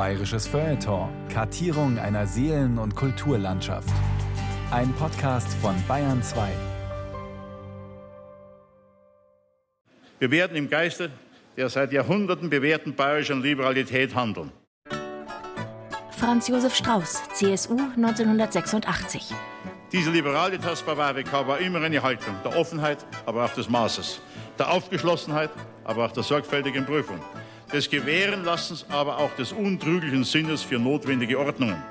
Bayerisches Feuilleton. Kartierung einer Seelen- und Kulturlandschaft. Ein Podcast von Bayern 2. Wir werden im Geiste der seit Jahrhunderten bewährten bayerischen Liberalität handeln. Franz Josef Strauß, CSU 1986. Diese Liberalitas Bavarica war immer eine Haltung der Offenheit, aber auch des Maßes, der Aufgeschlossenheit, aber auch der sorgfältigen Prüfung, des Gewährenlassens, aber auch des untrüglichen Sinnes für notwendige Ordnungen.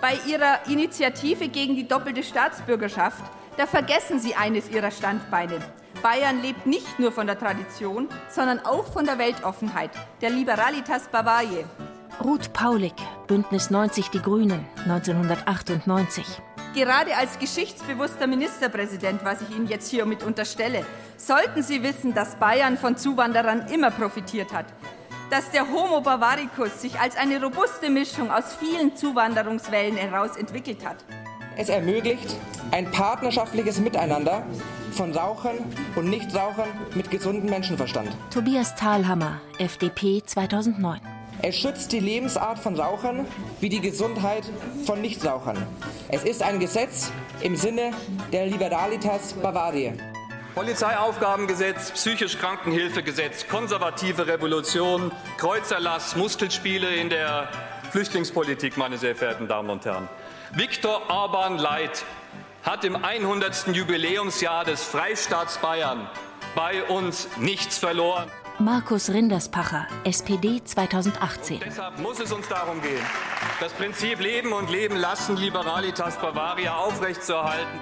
Bei Ihrer Initiative gegen die doppelte Staatsbürgerschaft, da vergessen Sie eines Ihrer Standbeine. Bayern lebt nicht nur von der Tradition, sondern auch von der Weltoffenheit, der Liberalitas Bavariae. Ruth Paulik, Bündnis 90 Die Grünen, 1998. Gerade als geschichtsbewusster Ministerpräsident, was ich Ihnen jetzt hiermit unterstelle, sollten Sie wissen, dass Bayern von Zuwanderern immer profitiert hat. Dass der Homo Bavaricus sich als eine robuste Mischung aus vielen Zuwanderungswellen heraus entwickelt hat. Es ermöglicht ein partnerschaftliches Miteinander von Rauchern und Nichtrauchern mit gesundem Menschenverstand. Tobias Thalhammer, FDP 2009. Es schützt die Lebensart von Rauchern wie die Gesundheit von Nichtrauchern. Es ist ein Gesetz im Sinne der Liberalitas Bavariae. Polizeiaufgabengesetz, psychisch Krankenhilfegesetz, konservative Revolution, Kreuzerlass, Muskelspiele in der Flüchtlingspolitik, meine sehr verehrten Damen und Herren. Viktor Orban Leit hat im 100. Jubiläumsjahr des Freistaats Bayern bei uns nichts verloren. Markus Rinderspacher, SPD 2018. Deshalb muss es uns darum gehen, das Prinzip Leben und Leben lassen Liberalitas Bavaria aufrechtzuerhalten.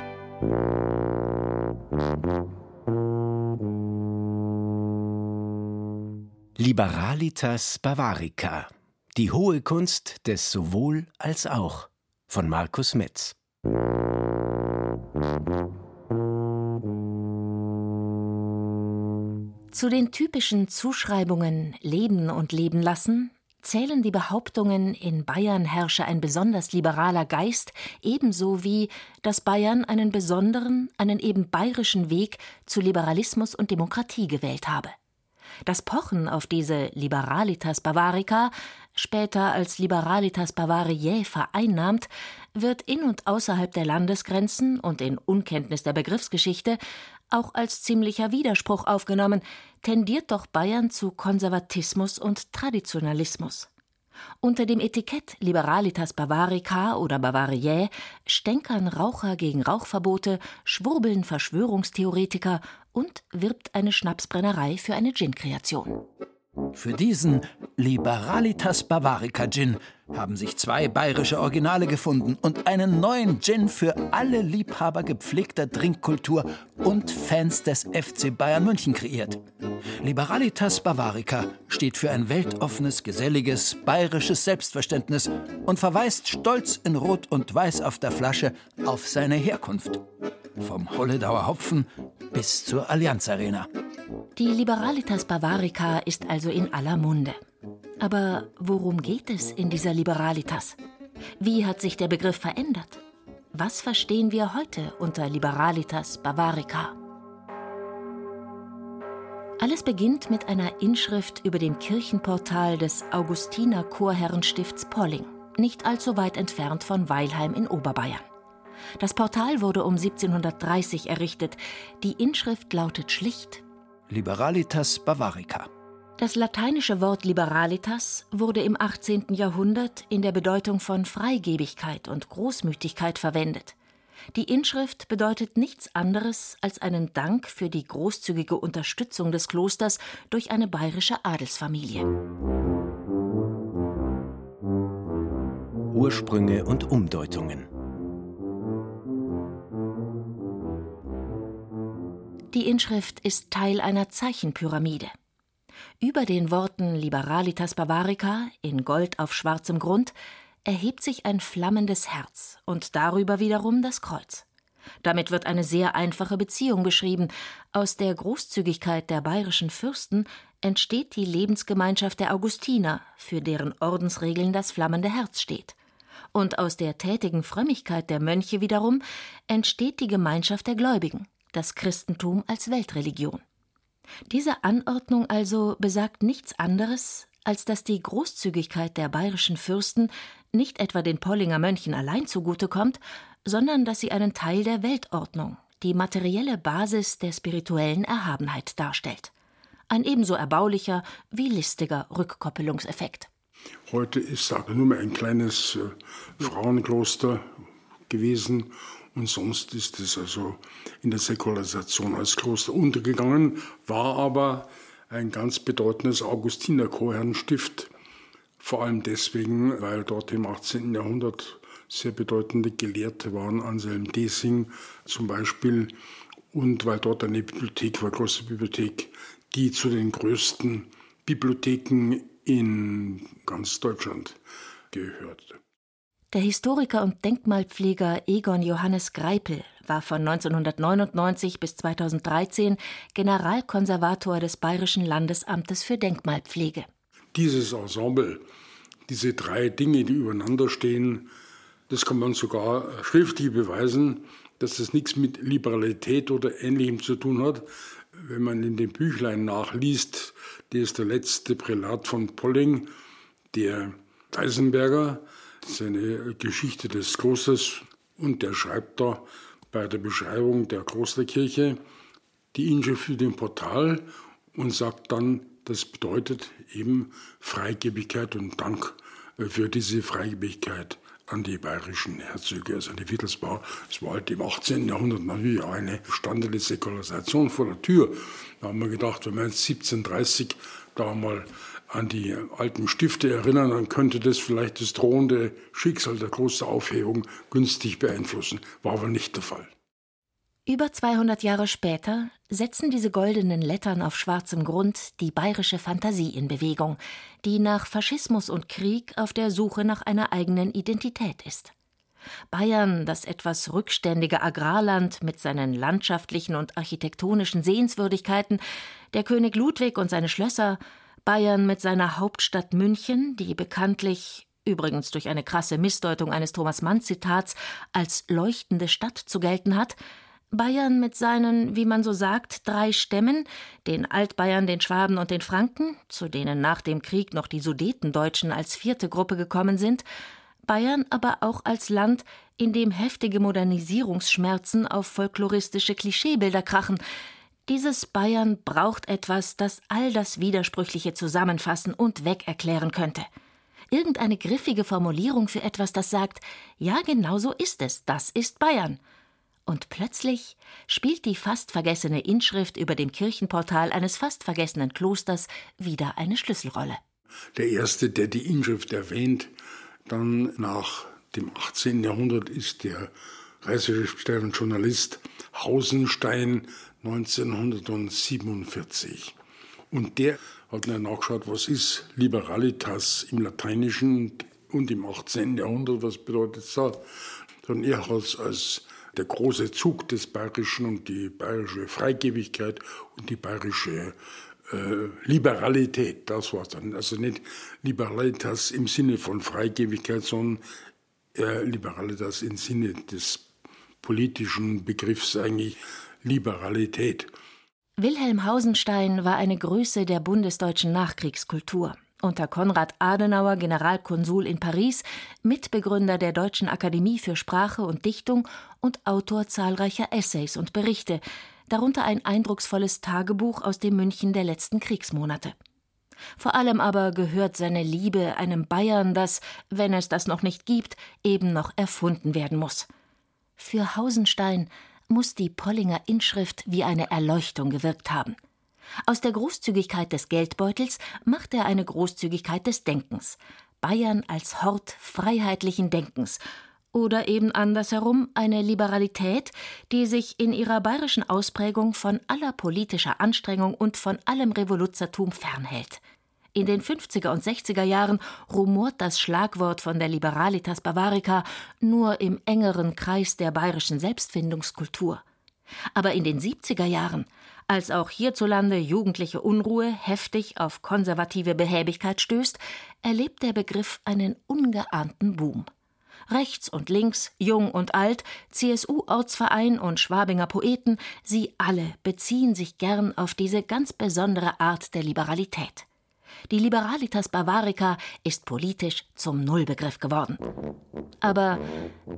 Liberalitas Bavarica. Die hohe Kunst des sowohl als auch von Markus Metz. Zu den typischen Zuschreibungen Leben und Leben lassen zählen die Behauptungen, in Bayern herrsche ein besonders liberaler Geist, ebenso wie, dass Bayern einen besonderen, einen eben bayerischen Weg zu Liberalismus und Demokratie gewählt habe. Das Pochen auf diese Liberalitas Bavarica, später als Liberalitas Bavariae vereinnahmt, wird in und außerhalb der Landesgrenzen und in Unkenntnis der Begriffsgeschichte auch als ziemlicher Widerspruch aufgenommen, tendiert doch Bayern zu Konservatismus und Traditionalismus. Unter dem Etikett Liberalitas Bavarica oder Bavariae stänkern Raucher gegen Rauchverbote, schwurbeln Verschwörungstheoretiker und wirbt eine Schnapsbrennerei für eine Gin-Kreation. Für diesen Liberalitas Bavarica Gin haben sich zwei bayerische Originale gefunden und einen neuen Gin für alle Liebhaber gepflegter Trinkkultur und Fans des FC Bayern München kreiert. Liberalitas Bavarica steht für ein weltoffenes, geselliges, bayerisches Selbstverständnis und verweist stolz in Rot und Weiß auf der Flasche auf seine Herkunft. Vom Holledauer Hopfen bis zur Allianz Arena. Die Liberalitas Bavarica ist also in aller Munde. Aber worum geht es in dieser Liberalitas? Wie hat sich der Begriff verändert? Was verstehen wir heute unter Liberalitas Bavarica? Alles beginnt mit einer Inschrift über dem Kirchenportal des Augustiner Chorherrenstifts Polling, nicht allzu weit entfernt von Weilheim in Oberbayern. Das Portal wurde um 1730 errichtet. Die Inschrift lautet schlicht Liberalitas Bavarica. Das lateinische Wort Liberalitas wurde im 18. Jahrhundert in der Bedeutung von Freigebigkeit und Großmütigkeit verwendet. Die Inschrift bedeutet nichts anderes als einen Dank für die großzügige Unterstützung des Klosters durch eine bayerische Adelsfamilie. Ursprünge und Umdeutungen. Die Inschrift ist Teil einer Zeichenpyramide. Über den Worten Liberalitas Bavarica in Gold auf schwarzem Grund erhebt sich ein flammendes Herz und darüber wiederum das Kreuz. Damit wird eine sehr einfache Beziehung beschrieben. Aus der Großzügigkeit der bayerischen Fürsten entsteht die Lebensgemeinschaft der Augustiner, für deren Ordensregeln das flammende Herz steht. Und aus der tätigen Frömmigkeit der Mönche wiederum entsteht die Gemeinschaft der Gläubigen, das Christentum als Weltreligion. Diese Anordnung also besagt nichts anderes, als dass die Großzügigkeit der bayerischen Fürsten nicht etwa den Pollinger Mönchen allein zugutekommt, sondern dass sie einen Teil der Weltordnung, die materielle Basis der spirituellen Erhabenheit darstellt. Ein ebenso erbaulicher wie listiger Rückkoppelungseffekt. Heute ist da nur mehr ein kleines äh, Frauenkloster gewesen und sonst ist es also in der Säkularisation als Kloster untergegangen, war aber ein ganz bedeutendes Augustiner-Chorherrenstift. Vor allem deswegen, weil dort im 18. Jahrhundert sehr bedeutende Gelehrte waren, Anselm Desing zum Beispiel, und weil dort eine Bibliothek war, Klosterbibliothek, die zu den größten Bibliotheken in ganz Deutschland gehörte. Der Historiker und Denkmalpfleger Egon Johannes Greipel war von 1999 bis 2013 Generalkonservator des Bayerischen Landesamtes für Denkmalpflege. Dieses Ensemble, diese drei Dinge, die übereinander stehen, das kann man sogar schriftlich beweisen, dass es nichts mit Liberalität oder Ähnlichem zu tun hat. Wenn man in dem Büchlein nachliest, der ist der letzte Prälat von Polling, der Eisenberger, seine Geschichte des Klosters, und der schreibt da bei der Beschreibung der Klosterkirche die Inschrift für den Portal und sagt dann, das bedeutet eben Freigebigkeit und Dank für diese Freigebigkeit an die bayerischen Herzöge, also die Wittelsbau. Es war halt im 18. Jahrhundert natürlich auch eine standende Säkularisation vor der Tür. Da haben wir gedacht, wenn jetzt 1730 da mal an die alten Stifte erinnern, dann könnte das vielleicht das drohende Schicksal der Klosteraufhebung günstig beeinflussen. War aber nicht der Fall. Über 200 Jahre später setzen diese goldenen Lettern auf schwarzem Grund die bayerische Fantasie in Bewegung, die nach Faschismus und Krieg auf der Suche nach einer eigenen Identität ist. Bayern, das etwas rückständige Agrarland mit seinen landschaftlichen und architektonischen Sehenswürdigkeiten, der König Ludwig und seine Schlösser, Bayern mit seiner Hauptstadt München, die bekanntlich übrigens durch eine krasse Missdeutung eines Thomas Mann Zitats als leuchtende Stadt zu gelten hat, Bayern mit seinen, wie man so sagt, drei Stämmen, den Altbayern, den Schwaben und den Franken, zu denen nach dem Krieg noch die Sudetendeutschen als vierte Gruppe gekommen sind, Bayern aber auch als Land, in dem heftige Modernisierungsschmerzen auf folkloristische Klischeebilder krachen. Dieses Bayern braucht etwas, das all das Widersprüchliche zusammenfassen und wegerklären könnte. Irgendeine griffige Formulierung für etwas, das sagt, ja, genau so ist es, das ist Bayern und plötzlich spielt die fast vergessene Inschrift über dem Kirchenportal eines fast vergessenen Klosters wieder eine Schlüsselrolle. Der erste, der die Inschrift erwähnt, dann nach dem 18. Jahrhundert ist der Reiseschriftsteller und Journalist Hausenstein 1947. Und der hat dann nachgeschaut, was ist Liberalitas im Lateinischen und im 18. Jahrhundert, was bedeutet das? Und er hat es als der große Zug des Bayerischen und die bayerische Freigebigkeit und die bayerische äh, Liberalität, das war dann. Also nicht Liberalitas im Sinne von Freigebigkeit, sondern äh, Liberalitas im Sinne des politischen Begriffs eigentlich Liberalität. Wilhelm Hausenstein war eine Größe der bundesdeutschen Nachkriegskultur unter Konrad Adenauer Generalkonsul in Paris, Mitbegründer der Deutschen Akademie für Sprache und Dichtung und Autor zahlreicher Essays und Berichte, darunter ein eindrucksvolles Tagebuch aus dem München der letzten Kriegsmonate. Vor allem aber gehört seine Liebe einem Bayern, das, wenn es das noch nicht gibt, eben noch erfunden werden muss. Für Hausenstein muss die Pollinger Inschrift wie eine Erleuchtung gewirkt haben. Aus der Großzügigkeit des Geldbeutels macht er eine Großzügigkeit des Denkens. Bayern als Hort freiheitlichen Denkens. Oder eben andersherum eine Liberalität, die sich in ihrer bayerischen Ausprägung von aller politischer Anstrengung und von allem Revoluzertum fernhält. In den 50er und 60er Jahren rumort das Schlagwort von der Liberalitas Bavarica nur im engeren Kreis der bayerischen Selbstfindungskultur. Aber in den 70er Jahren als auch hierzulande jugendliche Unruhe heftig auf konservative Behäbigkeit stößt, erlebt der Begriff einen ungeahnten Boom. Rechts und links, jung und alt, CSU-Ortsverein und Schwabinger Poeten, sie alle beziehen sich gern auf diese ganz besondere Art der Liberalität. Die Liberalitas Bavarica ist politisch zum Nullbegriff geworden. Aber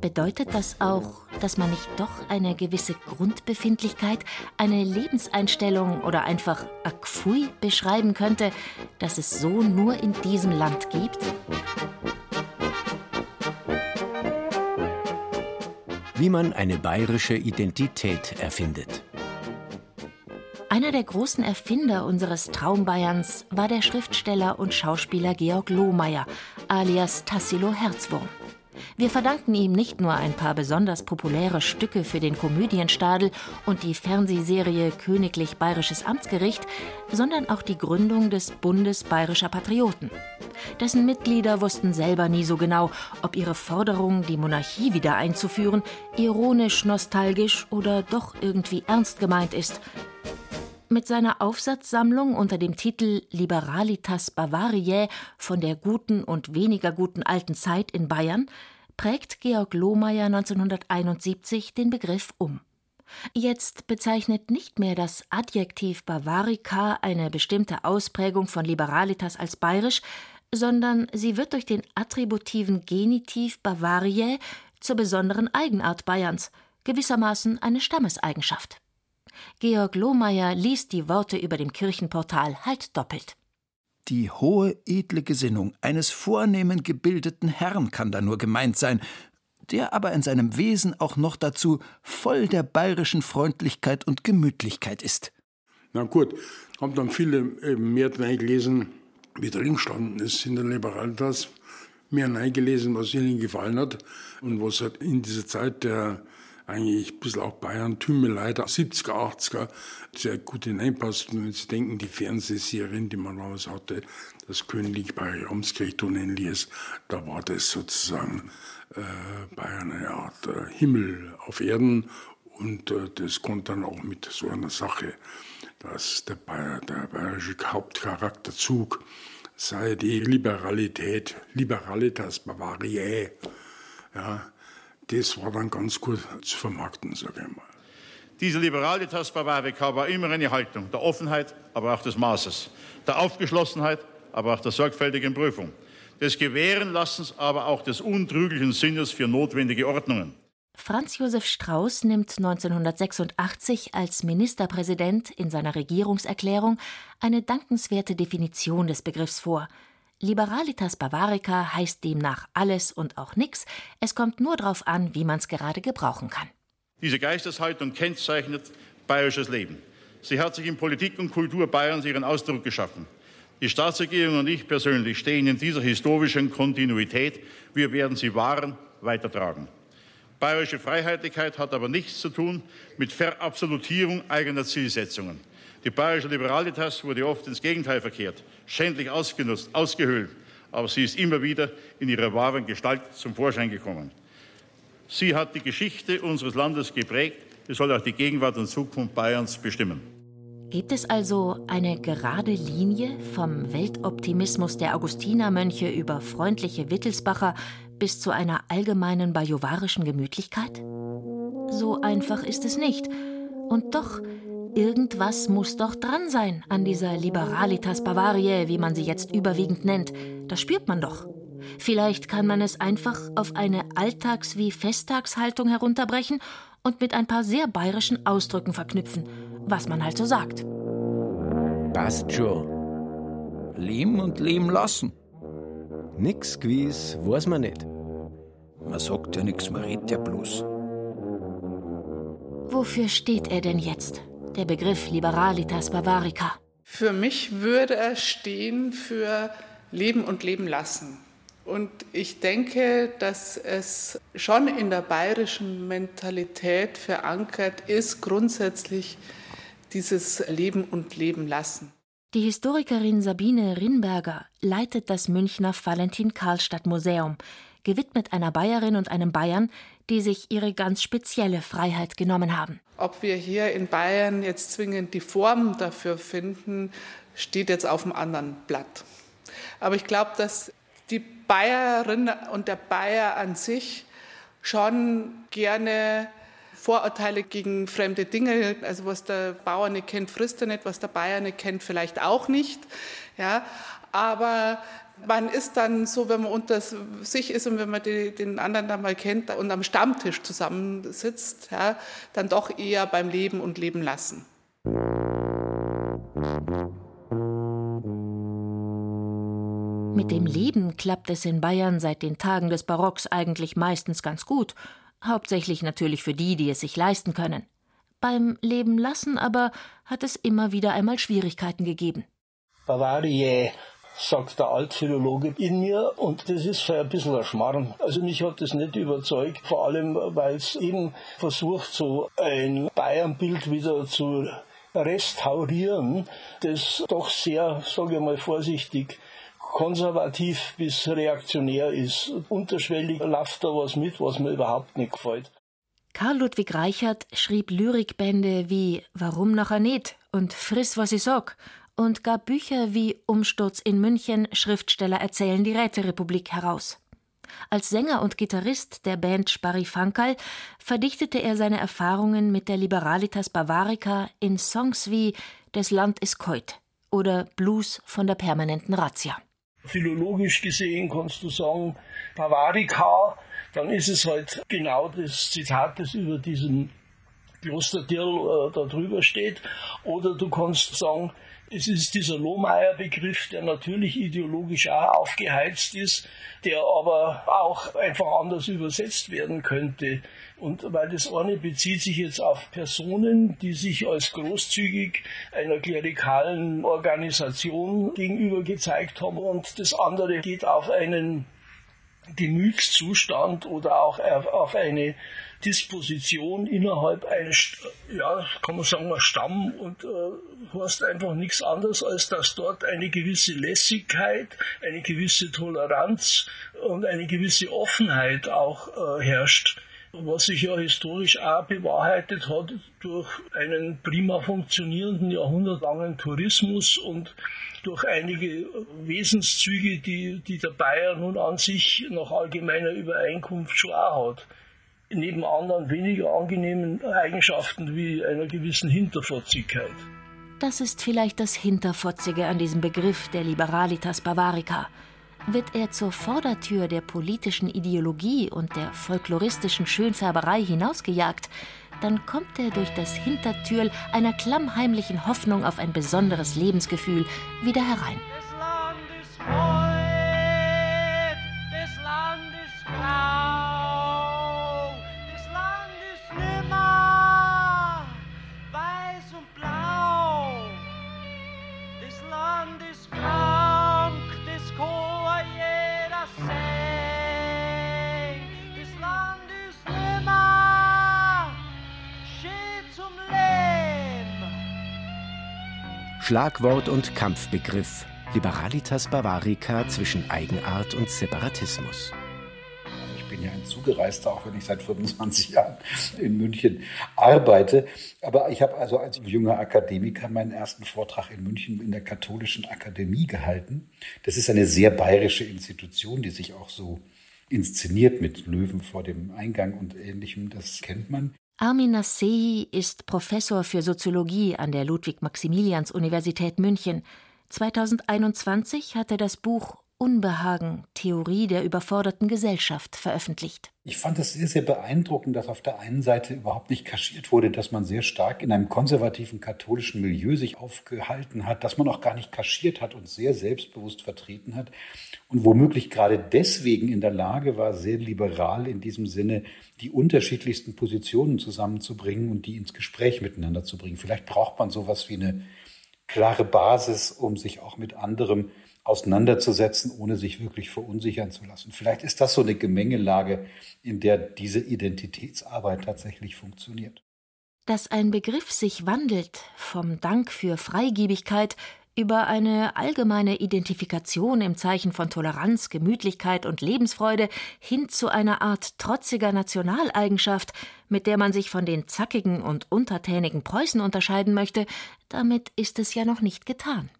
bedeutet das auch, dass man nicht doch eine gewisse Grundbefindlichkeit, eine Lebenseinstellung oder einfach Akfui beschreiben könnte, dass es so nur in diesem Land gibt? Wie man eine bayerische Identität erfindet. Einer der großen Erfinder unseres Traumbayerns war der Schriftsteller und Schauspieler Georg Lohmeier, alias Tassilo Herzwurm. Wir verdanken ihm nicht nur ein paar besonders populäre Stücke für den Komödienstadel und die Fernsehserie Königlich Bayerisches Amtsgericht, sondern auch die Gründung des Bundes Bayerischer Patrioten. Dessen Mitglieder wussten selber nie so genau, ob ihre Forderung, die Monarchie wieder einzuführen, ironisch, nostalgisch oder doch irgendwie ernst gemeint ist. Mit seiner Aufsatzsammlung unter dem Titel Liberalitas Bavariae von der guten und weniger guten alten Zeit in Bayern prägt Georg Lohmeier 1971 den Begriff um. Jetzt bezeichnet nicht mehr das Adjektiv Bavarica eine bestimmte Ausprägung von Liberalitas als bayerisch, sondern sie wird durch den attributiven Genitiv Bavariae zur besonderen Eigenart Bayerns, gewissermaßen eine Stammeseigenschaft. Georg Lohmeier liest die Worte über dem Kirchenportal halt doppelt. Die hohe, edle Gesinnung eines vornehmen gebildeten Herrn kann da nur gemeint sein, der aber in seinem Wesen auch noch dazu voll der bayerischen Freundlichkeit und Gemütlichkeit ist. Na gut, haben dann viele eben mehr gelesen, wie drin gestanden ist in der Liberalitas, mehr gelesen, was ihnen gefallen hat und was halt in dieser Zeit der eigentlich ein bisschen auch Bayern, Tümelei der 70er, 80er sehr gut hineinpasst. Und Sie denken, die Fernsehserien, die man damals hatte, das Königlich bei Amtsgericht und ähnliches, da war das sozusagen äh, Bayern eine Art äh, Himmel auf Erden. Und äh, das konnte dann auch mit so einer Sache, dass der, Bayer, der bayerische Hauptcharakterzug sei die Liberalität, Liberalitas Bavariae, ja, das war dann ganz gut zu vermarkten, sage ich mal. Diese Liberalitas Bavarica war immer eine Haltung der Offenheit, aber auch des Maßes, der Aufgeschlossenheit, aber auch der sorgfältigen Prüfung, des Gewährenlassens, aber auch des untrüglichen Sinnes für notwendige Ordnungen. Franz Josef Strauß nimmt 1986 als Ministerpräsident in seiner Regierungserklärung eine dankenswerte Definition des Begriffs vor – Liberalitas Bavarica heißt demnach alles und auch nix. Es kommt nur darauf an, wie man es gerade gebrauchen kann. Diese Geisteshaltung kennzeichnet bayerisches Leben. Sie hat sich in Politik und Kultur Bayerns ihren Ausdruck geschaffen. Die Staatsregierung und ich persönlich stehen in dieser historischen Kontinuität. Wir werden sie wahren, weitertragen. Bayerische Freiheitlichkeit hat aber nichts zu tun mit Verabsolutierung eigener Zielsetzungen. Die bayerische Liberalitas wurde oft ins Gegenteil verkehrt, schändlich ausgenutzt, ausgehöhlt, aber sie ist immer wieder in ihrer wahren Gestalt zum Vorschein gekommen. Sie hat die Geschichte unseres Landes geprägt, sie soll auch die Gegenwart und Zukunft Bayerns bestimmen. Gibt es also eine gerade Linie vom Weltoptimismus der Augustinermönche über freundliche Wittelsbacher bis zu einer allgemeinen bajuwarischen Gemütlichkeit? So einfach ist es nicht. Und doch Irgendwas muss doch dran sein an dieser Liberalitas Bavariae, wie man sie jetzt überwiegend nennt. Das spürt man doch. Vielleicht kann man es einfach auf eine Alltags- wie Festtagshaltung herunterbrechen und mit ein paar sehr bayerischen Ausdrücken verknüpfen, was man halt so sagt. Passt schon. Leben und leben lassen. Nix gewiss, weiß man nicht. Man sagt ja nichts, man redet ja bloß. Wofür steht er denn jetzt? Der Begriff Liberalitas Bavarica? Für mich würde er stehen für Leben und Leben lassen. Und ich denke, dass es schon in der bayerischen Mentalität verankert ist, grundsätzlich dieses Leben und Leben lassen. Die Historikerin Sabine Rinberger leitet das Münchner Valentin-Karlstadt-Museum, gewidmet einer Bayerin und einem Bayern, die sich ihre ganz spezielle Freiheit genommen haben. Ob wir hier in Bayern jetzt zwingend die Form dafür finden, steht jetzt auf dem anderen Blatt. Aber ich glaube, dass die Bayerin und der Bayer an sich schon gerne Vorurteile gegen fremde Dinge, also was der Bauer nicht kennt, frisst er nicht, was der Bayer nicht kennt, vielleicht auch nicht. Ja, Aber man ist dann so, wenn man unter sich ist und wenn man die, den anderen dann mal kennt und am Stammtisch zusammensitzt, ja, dann doch eher beim Leben und Leben lassen. Mit dem Leben klappt es in Bayern seit den Tagen des Barocks eigentlich meistens ganz gut, hauptsächlich natürlich für die, die es sich leisten können. Beim Leben lassen aber hat es immer wieder einmal Schwierigkeiten gegeben. Bavaria sagt der Altphilologe in mir und das ist ein bisschen ein Schmarrn. Also mich hat das nicht überzeugt, vor allem weil es eben versucht, so ein Bayernbild wieder zu restaurieren, das doch sehr, sage ich mal vorsichtig, konservativ bis reaktionär ist. Unterschwellig läuft da was mit, was mir überhaupt nicht gefällt. Karl Ludwig Reichert schrieb Lyrikbände wie Warum nachher nicht und Friss, was ich sag und gab Bücher wie Umsturz in München, Schriftsteller erzählen die Räterepublik heraus. Als Sänger und Gitarrist der Band Sparifankal verdichtete er seine Erfahrungen mit der Liberalitas Bavarica in Songs wie Das Land ist keut oder Blues von der permanenten Razzia. Philologisch gesehen kannst du sagen, Bavarica, dann ist es halt genau das Zitat, das über diesem Klosterdirl äh, da drüber steht. Oder du kannst sagen, es ist dieser Lohmeier-Begriff, der natürlich ideologisch auch aufgeheizt ist, der aber auch einfach anders übersetzt werden könnte. Und weil das eine bezieht sich jetzt auf Personen, die sich als großzügig einer klerikalen Organisation gegenüber gezeigt haben und das andere geht auf einen Gemütszustand oder auch auf eine Disposition innerhalb eines, ja, kann man sagen, ein Stamm und äh, hast einfach nichts anderes, als dass dort eine gewisse Lässigkeit, eine gewisse Toleranz und eine gewisse Offenheit auch äh, herrscht was sich ja historisch auch bewahrheitet hat durch einen prima funktionierenden jahrhundertlangen Tourismus und durch einige Wesenszüge, die, die der Bayer nun an sich nach allgemeiner Übereinkunft schon auch hat. Neben anderen weniger angenehmen Eigenschaften wie einer gewissen Hinterfotzigkeit. Das ist vielleicht das Hinterfotzige an diesem Begriff der Liberalitas Bavarica. Wird er zur Vordertür der politischen Ideologie und der folkloristischen Schönfärberei hinausgejagt, dann kommt er durch das Hintertürl einer klammheimlichen Hoffnung auf ein besonderes Lebensgefühl wieder herein. Schlagwort und Kampfbegriff Liberalitas Bavarica zwischen Eigenart und Separatismus. Ich bin ja ein Zugereister, auch wenn ich seit 25 Jahren in München arbeite. Aber ich habe also als junger Akademiker meinen ersten Vortrag in München in der Katholischen Akademie gehalten. Das ist eine sehr bayerische Institution, die sich auch so inszeniert mit Löwen vor dem Eingang und ähnlichem. Das kennt man. Armin Nassehi ist Professor für Soziologie an der Ludwig-Maximilians-Universität München. 2021 hat er das Buch Unbehagen, Theorie der überforderten Gesellschaft veröffentlicht. Ich fand es sehr, sehr beeindruckend, dass auf der einen Seite überhaupt nicht kaschiert wurde, dass man sehr stark in einem konservativen katholischen Milieu sich aufgehalten hat, dass man auch gar nicht kaschiert hat und sehr selbstbewusst vertreten hat und womöglich gerade deswegen in der Lage war, sehr liberal in diesem Sinne die unterschiedlichsten Positionen zusammenzubringen und die ins Gespräch miteinander zu bringen. Vielleicht braucht man sowas wie eine klare Basis, um sich auch mit anderem auseinanderzusetzen, ohne sich wirklich verunsichern zu lassen. Vielleicht ist das so eine Gemengelage, in der diese Identitätsarbeit tatsächlich funktioniert. Dass ein Begriff sich wandelt vom Dank für Freigiebigkeit über eine allgemeine Identifikation im Zeichen von Toleranz, Gemütlichkeit und Lebensfreude hin zu einer Art trotziger Nationaleigenschaft, mit der man sich von den zackigen und untertänigen Preußen unterscheiden möchte, damit ist es ja noch nicht getan.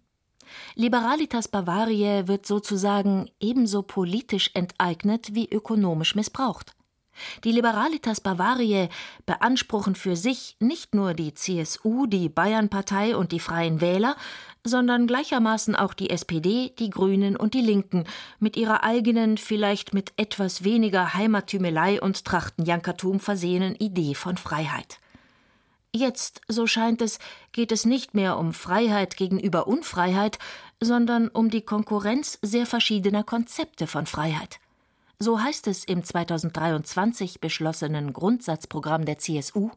Liberalitas Bavariae wird sozusagen ebenso politisch enteignet wie ökonomisch missbraucht. Die Liberalitas Bavariae beanspruchen für sich nicht nur die CSU, die Bayernpartei und die Freien Wähler, sondern gleichermaßen auch die SPD, die Grünen und die Linken mit ihrer eigenen, vielleicht mit etwas weniger Heimattümelei und Trachtenjankertum versehenen Idee von Freiheit. Jetzt, so scheint es, geht es nicht mehr um Freiheit gegenüber Unfreiheit, sondern um die Konkurrenz sehr verschiedener Konzepte von Freiheit. So heißt es im 2023 beschlossenen Grundsatzprogramm der CSU.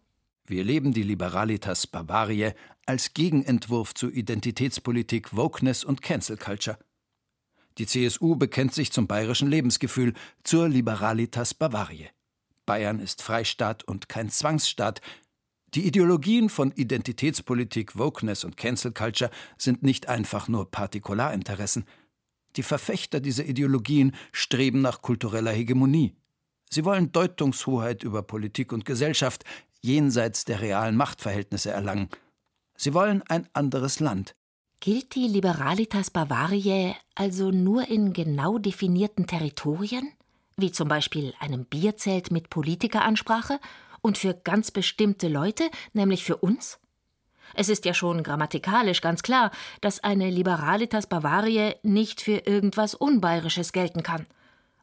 Wir leben die Liberalitas Bavariae als Gegenentwurf zu Identitätspolitik, Wokeness und Cancel Culture. Die CSU bekennt sich zum bayerischen Lebensgefühl, zur Liberalitas Bavariae. Bayern ist Freistaat und kein Zwangsstaat. Die Ideologien von Identitätspolitik, Wokeness und Cancel Culture sind nicht einfach nur Partikularinteressen – die Verfechter dieser Ideologien streben nach kultureller Hegemonie. Sie wollen Deutungshoheit über Politik und Gesellschaft jenseits der realen Machtverhältnisse erlangen. Sie wollen ein anderes Land. Gilt die Liberalitas Bavariae also nur in genau definierten Territorien, wie zum Beispiel einem Bierzelt mit Politikeransprache, und für ganz bestimmte Leute, nämlich für uns? Es ist ja schon grammatikalisch ganz klar, dass eine Liberalitas Bavariae nicht für irgendwas Unbayerisches gelten kann.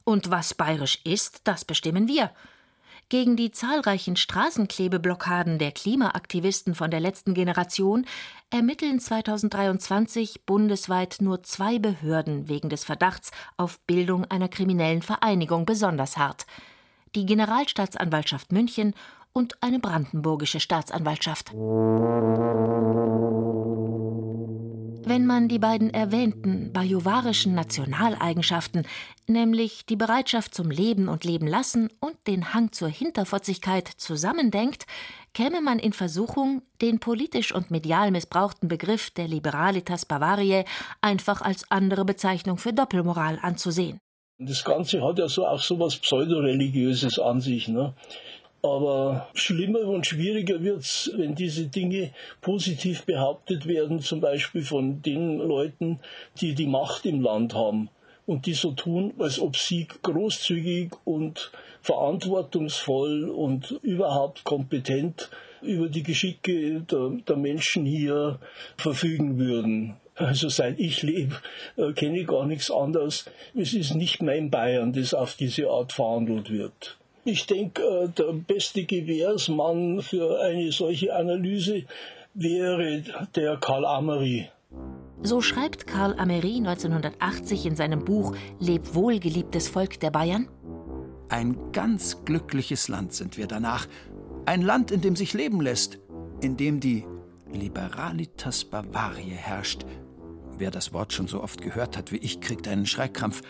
Und was bayerisch ist, das bestimmen wir. Gegen die zahlreichen Straßenklebeblockaden der Klimaaktivisten von der letzten Generation ermitteln 2023 bundesweit nur zwei Behörden wegen des Verdachts auf Bildung einer kriminellen Vereinigung besonders hart. Die Generalstaatsanwaltschaft München und eine brandenburgische Staatsanwaltschaft. Wenn man die beiden erwähnten bajuwarischen Nationaleigenschaften, nämlich die Bereitschaft zum Leben und Leben lassen und den Hang zur Hinterfotzigkeit zusammendenkt, käme man in Versuchung, den politisch und medial missbrauchten Begriff der Liberalitas Bavariae einfach als andere Bezeichnung für Doppelmoral anzusehen. Das Ganze hat ja so auch so was Pseudoreligiöses an sich. Ne? Aber schlimmer und schwieriger wird's, wenn diese Dinge positiv behauptet werden, zum Beispiel von den Leuten, die die Macht im Land haben und die so tun, als ob sie großzügig und verantwortungsvoll und überhaupt kompetent über die Geschicke der, der Menschen hier verfügen würden. Also seit ich lebe, äh, kenne ich gar nichts anderes. Es ist nicht mein Bayern, das auf diese Art verhandelt wird. Ich denke, äh, der beste Gewährsmann für eine solche Analyse wäre der Karl Amery. So schreibt Karl Amery 1980 in seinem Buch Leb wohl, geliebtes Volk der Bayern. Ein ganz glückliches Land sind wir danach. Ein Land, in dem sich leben lässt, in dem die Liberalitas Bavariae herrscht. Wer das Wort schon so oft gehört hat wie ich, kriegt einen Schreikrampf.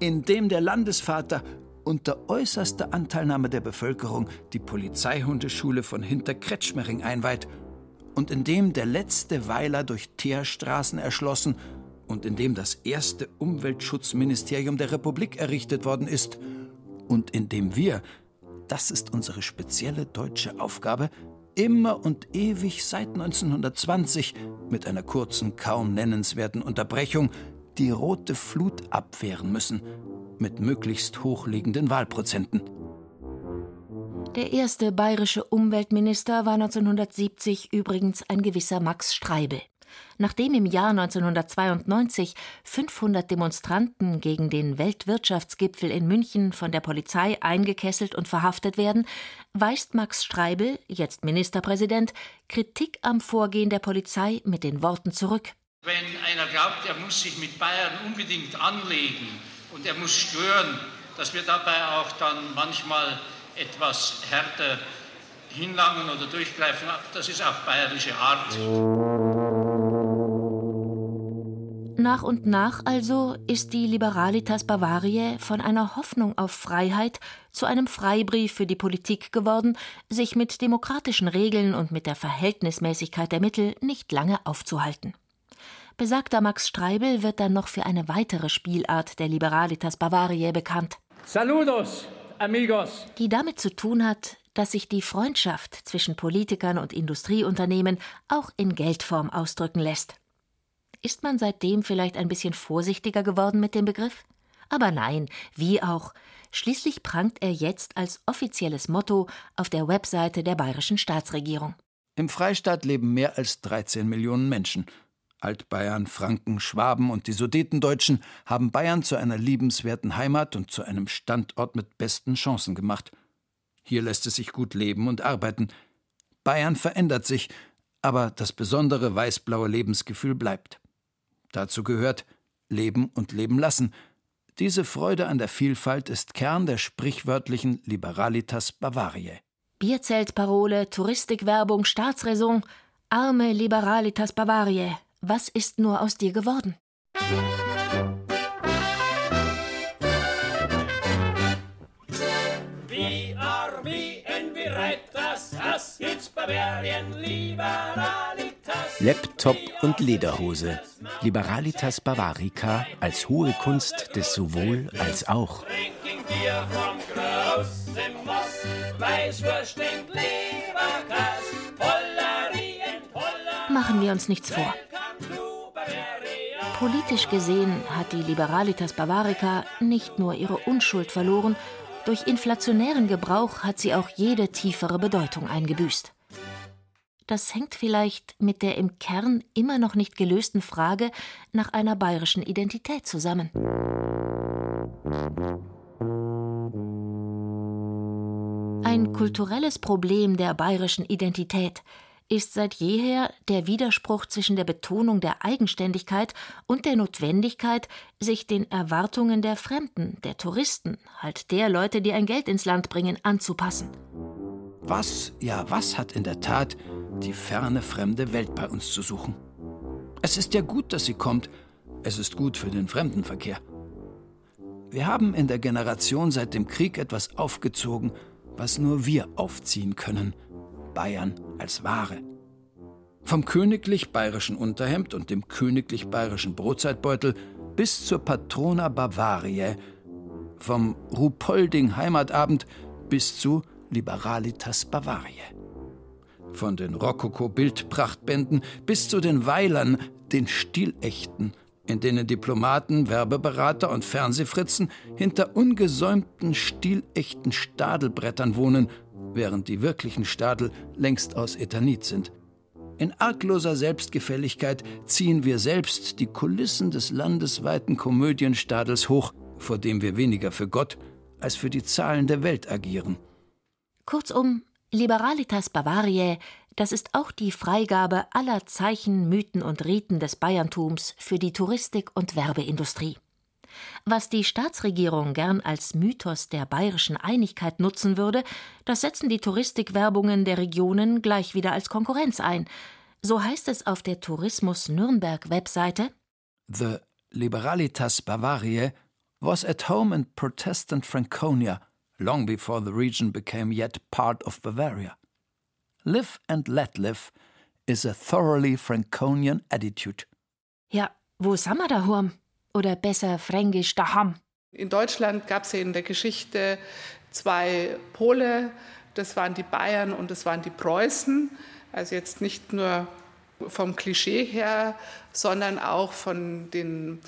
In dem der Landesvater unter äußerster Anteilnahme der Bevölkerung die Polizeihundeschule von Hinterkretschmering einweiht und in dem der letzte Weiler durch Teerstraßen erschlossen und in dem das erste Umweltschutzministerium der Republik errichtet worden ist und in dem wir, das ist unsere spezielle deutsche Aufgabe, immer und ewig seit 1920 mit einer kurzen, kaum nennenswerten Unterbrechung die rote Flut abwehren müssen mit möglichst hochliegenden Wahlprozenten. Der erste bayerische Umweltminister war 1970 übrigens ein gewisser Max Streibel. Nachdem im Jahr 1992 500 Demonstranten gegen den Weltwirtschaftsgipfel in München von der Polizei eingekesselt und verhaftet werden, weist Max Streibel, jetzt Ministerpräsident, Kritik am Vorgehen der Polizei mit den Worten zurück. Wenn einer glaubt, er muss sich mit Bayern unbedingt anlegen, und er muss stören, dass wir dabei auch dann manchmal etwas härter hinlangen oder durchgreifen. Das ist auch bayerische Art. Nach und nach also ist die Liberalitas Bavariae von einer Hoffnung auf Freiheit zu einem Freibrief für die Politik geworden, sich mit demokratischen Regeln und mit der Verhältnismäßigkeit der Mittel nicht lange aufzuhalten. Besagter Max Streibel wird dann noch für eine weitere Spielart der Liberalitas Bavariae bekannt. Saludos, amigos. Die damit zu tun hat, dass sich die Freundschaft zwischen Politikern und Industrieunternehmen auch in Geldform ausdrücken lässt. Ist man seitdem vielleicht ein bisschen vorsichtiger geworden mit dem Begriff? Aber nein, wie auch. Schließlich prangt er jetzt als offizielles Motto auf der Webseite der bayerischen Staatsregierung. Im Freistaat leben mehr als 13 Millionen Menschen. Altbayern, Franken, Schwaben und die Sudetendeutschen haben Bayern zu einer liebenswerten Heimat und zu einem Standort mit besten Chancen gemacht. Hier lässt es sich gut leben und arbeiten. Bayern verändert sich, aber das besondere weiß-blaue Lebensgefühl bleibt. Dazu gehört Leben und Leben lassen. Diese Freude an der Vielfalt ist Kern der sprichwörtlichen Liberalitas Bavariae. Bierzeltparole, Touristikwerbung, Staatsräson, arme Liberalitas Bavariae, was ist nur aus dir geworden? We are we and we write das it's Bavarian Liberalitas. Laptop und Lederhose. Liberalitas Bavarica als hohe Kunst des sowohl als auch. Machen wir uns nichts vor. Politisch gesehen hat die Liberalitas Bavarica nicht nur ihre Unschuld verloren, durch inflationären Gebrauch hat sie auch jede tiefere Bedeutung eingebüßt. Das hängt vielleicht mit der im Kern immer noch nicht gelösten Frage nach einer bayerischen Identität zusammen. Ein kulturelles Problem der bayerischen Identität ist seit jeher der Widerspruch zwischen der Betonung der Eigenständigkeit und der Notwendigkeit, sich den Erwartungen der Fremden, der Touristen, halt der Leute, die ein Geld ins Land bringen, anzupassen. Was, ja, was hat in der Tat die ferne fremde Welt bei uns zu suchen? Es ist ja gut, dass sie kommt. Es ist gut für den Fremdenverkehr. Wir haben in der Generation seit dem Krieg etwas aufgezogen, was nur wir aufziehen können. Bayern als Ware. Vom königlich bayerischen Unterhemd und dem königlich bayerischen Brotzeitbeutel bis zur Patrona Bavariae, vom Rupolding Heimatabend bis zu Liberalitas Bavariae. Von den Rokoko-Bildprachtbänden bis zu den Weilern, den stilechten, in denen Diplomaten, Werbeberater und Fernsehfritzen hinter ungesäumten, stilechten Stadelbrettern wohnen während die wirklichen Stadel längst aus Ethanit sind. In argloser Selbstgefälligkeit ziehen wir selbst die Kulissen des landesweiten Komödienstadels hoch, vor dem wir weniger für Gott als für die Zahlen der Welt agieren. Kurzum, Liberalitas Bavariae, das ist auch die Freigabe aller Zeichen, Mythen und Riten des Bayerntums für die Touristik und Werbeindustrie. Was die Staatsregierung gern als Mythos der bayerischen Einigkeit nutzen würde, das setzen die Touristikwerbungen der Regionen gleich wieder als Konkurrenz ein. So heißt es auf der Tourismus Nürnberg Webseite The Liberalitas Bavariae was at home in Protestant Franconia long before the region became yet part of Bavaria. Live and let live is a thoroughly Franconian attitude. Ja, wo sind wir da, Hurm? oder besser fränkisch daheim. In Deutschland gab es ja in der Geschichte zwei Pole, das waren die Bayern und das waren die Preußen. Also jetzt nicht nur vom Klischee her, sondern auch von den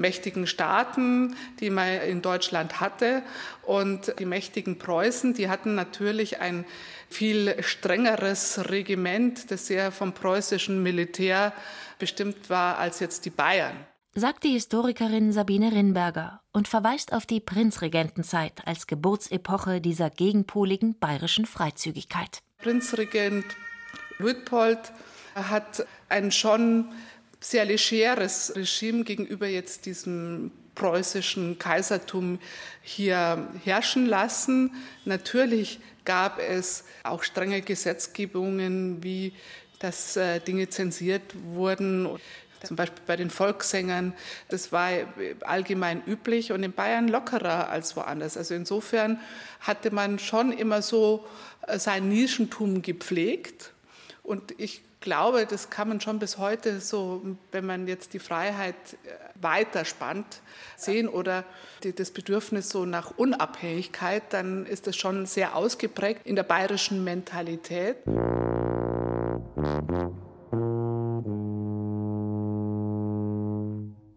mächtigen Staaten, die man in Deutschland hatte. Und die mächtigen Preußen, die hatten natürlich ein viel strengeres Regiment, das sehr vom preußischen Militär bestimmt war als jetzt die Bayern sagt die Historikerin Sabine Rinberger und verweist auf die Prinzregentenzeit als Geburtsepoche dieser gegenpoligen bayerischen Freizügigkeit. Prinzregent Luitpold hat ein schon sehr legeres Regime gegenüber jetzt diesem preußischen Kaisertum hier herrschen lassen. Natürlich gab es auch strenge Gesetzgebungen, wie dass äh, Dinge zensiert wurden. Zum Beispiel bei den Volkssängern, das war allgemein üblich und in Bayern lockerer als woanders. Also insofern hatte man schon immer so äh, sein Nischentum gepflegt. Und ich glaube, das kann man schon bis heute so, wenn man jetzt die Freiheit äh, weiterspannt, sehen oder das Bedürfnis so nach Unabhängigkeit, dann ist das schon sehr ausgeprägt in der bayerischen Mentalität.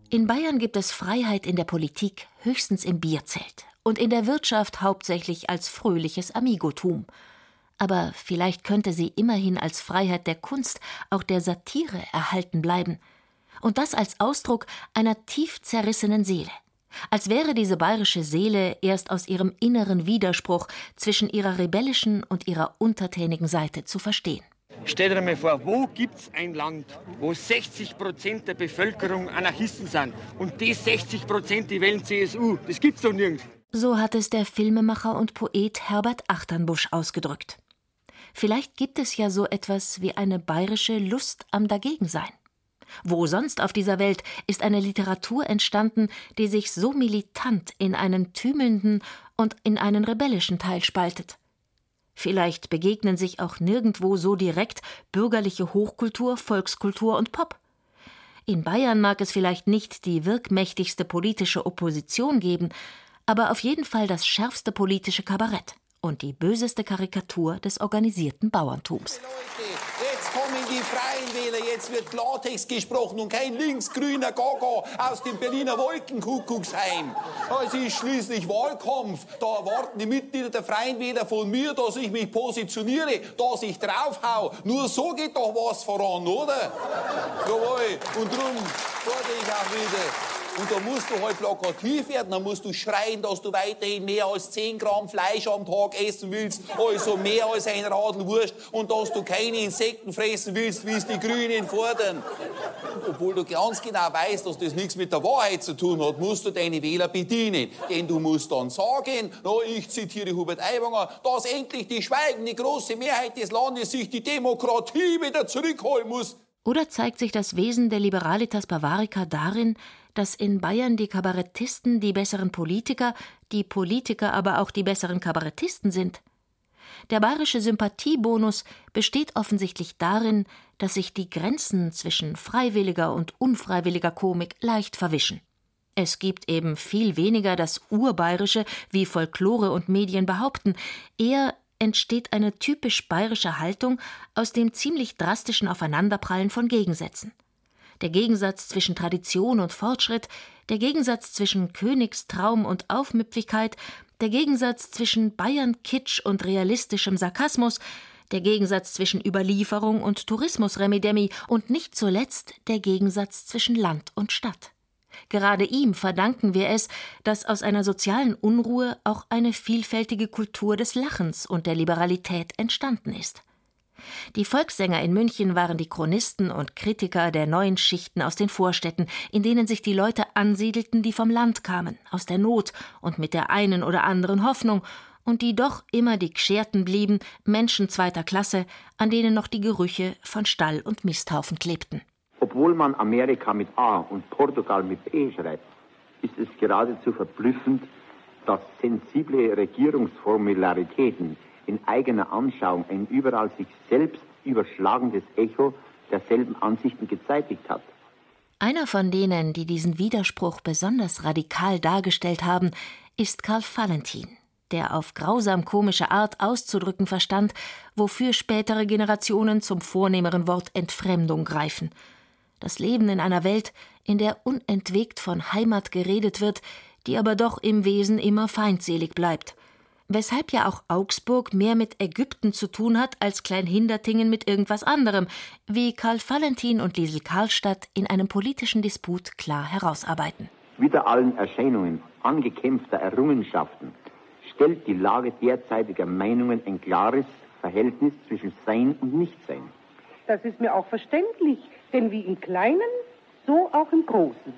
In Bayern gibt es Freiheit in der Politik höchstens im Bierzelt und in der Wirtschaft hauptsächlich als fröhliches Amigotum. Aber vielleicht könnte sie immerhin als Freiheit der Kunst, auch der Satire erhalten bleiben. Und das als Ausdruck einer tief zerrissenen Seele. Als wäre diese bayerische Seele erst aus ihrem inneren Widerspruch zwischen ihrer rebellischen und ihrer untertänigen Seite zu verstehen. Stell dir mal vor, wo gibt es ein Land, wo 60 Prozent der Bevölkerung Anarchisten sind und die 60 Prozent, die wählen CSU? Das gibt's doch nirgends. So hat es der Filmemacher und Poet Herbert Achternbusch ausgedrückt. Vielleicht gibt es ja so etwas wie eine bayerische Lust am Dagegensein. Wo sonst auf dieser Welt ist eine Literatur entstanden, die sich so militant in einen tümelnden und in einen rebellischen Teil spaltet? Vielleicht begegnen sich auch nirgendwo so direkt bürgerliche Hochkultur, Volkskultur und Pop. In Bayern mag es vielleicht nicht die wirkmächtigste politische Opposition geben, aber auf jeden Fall das schärfste politische Kabarett und die böseste Karikatur des organisierten Bauerntums kommen die Freien Wähler, jetzt wird Klartext gesprochen und kein linksgrüner Gaga aus dem Berliner Wolkenkuckucksheim. Es ist schließlich Wahlkampf. Da erwarten die Mitglieder der Freien Wähler von mir, dass ich mich positioniere, dass ich draufhau. Nur so geht doch was voran, oder? Jawohl. Und darum fordere ich auch wieder und da musst du halt plakativ werden, da musst du schreien, dass du weiterhin mehr als 10 Gramm Fleisch am Tag essen willst, also mehr als ein Radl Wurst und dass du keine Insekten fressen willst, wie es die Grünen fordern. Obwohl du ganz genau weißt, dass das nichts mit der Wahrheit zu tun hat, musst du deine Wähler bedienen. Denn du musst dann sagen, na, ich zitiere Hubert Aiwanger, dass endlich die schweigende große Mehrheit des Landes sich die Demokratie wieder zurückholen muss. Oder zeigt sich das Wesen der Liberalitas Bavarica darin, dass in Bayern die Kabarettisten die besseren Politiker, die Politiker aber auch die besseren Kabarettisten sind? Der bayerische Sympathiebonus besteht offensichtlich darin, dass sich die Grenzen zwischen freiwilliger und unfreiwilliger Komik leicht verwischen. Es gibt eben viel weniger das Urbayerische, wie Folklore und Medien behaupten, eher entsteht eine typisch bayerische Haltung aus dem ziemlich drastischen Aufeinanderprallen von Gegensätzen der Gegensatz zwischen Tradition und Fortschritt, der Gegensatz zwischen Königstraum und Aufmüpfigkeit, der Gegensatz zwischen Bayern-Kitsch und realistischem Sarkasmus, der Gegensatz zwischen Überlieferung und Tourismus-Remedemi und nicht zuletzt der Gegensatz zwischen Land und Stadt. Gerade ihm verdanken wir es, dass aus einer sozialen Unruhe auch eine vielfältige Kultur des Lachens und der Liberalität entstanden ist. Die Volkssänger in München waren die Chronisten und Kritiker der neuen Schichten aus den Vorstädten, in denen sich die Leute ansiedelten, die vom Land kamen, aus der Not und mit der einen oder anderen Hoffnung, und die doch immer die Gscherten blieben, Menschen zweiter Klasse, an denen noch die Gerüche von Stall und Misthaufen klebten. Obwohl man Amerika mit A und Portugal mit E schreibt, ist es geradezu verblüffend, dass sensible Regierungsformularitäten in eigener Anschauung ein überall sich selbst überschlagendes Echo derselben Ansichten gezeitigt hat. Einer von denen, die diesen Widerspruch besonders radikal dargestellt haben, ist Karl Valentin, der auf grausam komische Art auszudrücken verstand, wofür spätere Generationen zum vornehmeren Wort Entfremdung greifen. Das Leben in einer Welt, in der unentwegt von Heimat geredet wird, die aber doch im Wesen immer feindselig bleibt weshalb ja auch Augsburg mehr mit Ägypten zu tun hat als Kleinhindertingen mit irgendwas anderem, wie Karl Valentin und Liesel Karlstadt in einem politischen Disput klar herausarbeiten. Wider allen Erscheinungen angekämpfter Errungenschaften stellt die Lage derzeitiger Meinungen ein klares Verhältnis zwischen Sein und Nichtsein. Das ist mir auch verständlich, denn wie im Kleinen, so auch im Großen.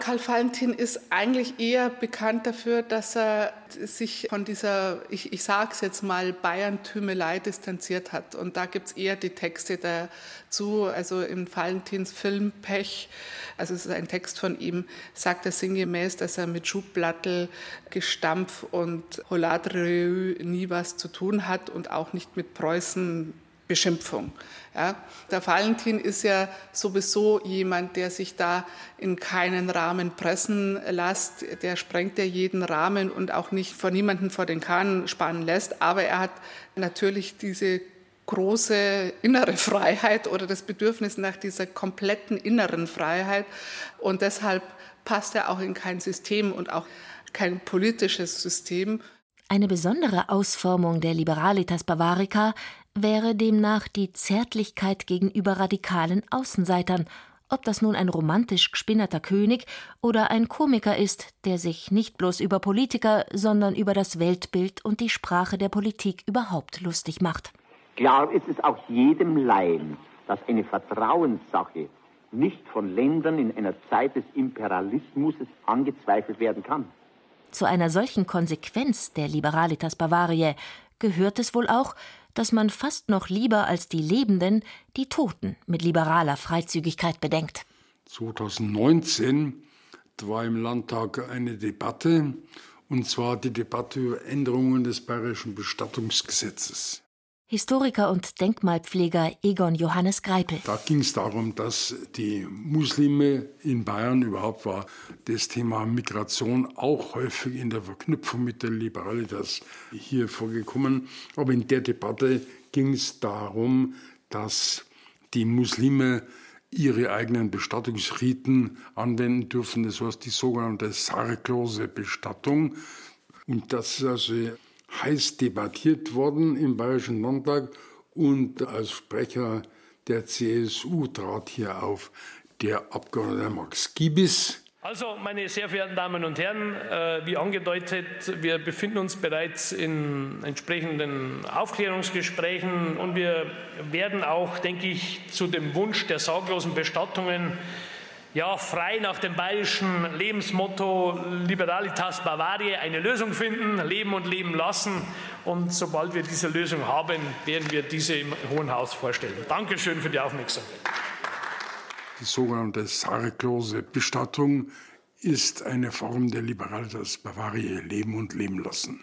Karl Valentin ist eigentlich eher bekannt dafür, dass er sich von dieser, ich, ich sage es jetzt mal, Bayern-Tümelei distanziert hat. Und da gibt es eher die Texte dazu. Also im Valentins Film Pech, also es ist ein Text von ihm, sagt er sinngemäß, dass er mit Schubblattel, Gestampf und Holadreux nie was zu tun hat und auch nicht mit Preußen Beschimpfung. Ja, der Valentin ist ja sowieso jemand, der sich da in keinen Rahmen pressen lässt. Der sprengt ja jeden Rahmen und auch nicht vor niemanden vor den Kahn spannen lässt. Aber er hat natürlich diese große innere Freiheit oder das Bedürfnis nach dieser kompletten inneren Freiheit. Und deshalb passt er auch in kein System und auch kein politisches System. Eine besondere Ausformung der Liberalitas Bavarica wäre demnach die Zärtlichkeit gegenüber radikalen Außenseitern, ob das nun ein romantisch gespinnerter König oder ein Komiker ist, der sich nicht bloß über Politiker, sondern über das Weltbild und die Sprache der Politik überhaupt lustig macht. Klar ist es auch jedem Laien, dass eine Vertrauenssache nicht von Ländern in einer Zeit des Imperialismus angezweifelt werden kann. Zu einer solchen Konsequenz der Liberalitas Bavariae gehört es wohl auch, dass man fast noch lieber als die Lebenden die Toten mit liberaler Freizügigkeit bedenkt. 2019 war im Landtag eine Debatte, und zwar die Debatte über Änderungen des bayerischen Bestattungsgesetzes. Historiker und Denkmalpfleger Egon Johannes Greipel. Da ging es darum, dass die Muslime in Bayern überhaupt war das Thema Migration auch häufig in der Verknüpfung mit der Liberalitas hier vorgekommen. Aber in der Debatte ging es darum, dass die Muslime ihre eigenen Bestattungsriten anwenden dürfen. Das heißt die sogenannte sarklose Bestattung. Und das ist also heiß debattiert worden im Bayerischen Landtag und als Sprecher der CSU trat hier auf der Abgeordnete Max Giebis. Also, meine sehr verehrten Damen und Herren, äh, wie angedeutet, wir befinden uns bereits in entsprechenden Aufklärungsgesprächen und wir werden auch, denke ich, zu dem Wunsch der sorglosen Bestattungen ja, frei nach dem bayerischen Lebensmotto Liberalitas Bavaria eine Lösung finden, leben und leben lassen. Und sobald wir diese Lösung haben, werden wir diese im Hohen Haus vorstellen. Dankeschön für die Aufmerksamkeit. Die sogenannte sarglose Bestattung ist eine Form der Liberalitas Bavaria, leben und leben lassen.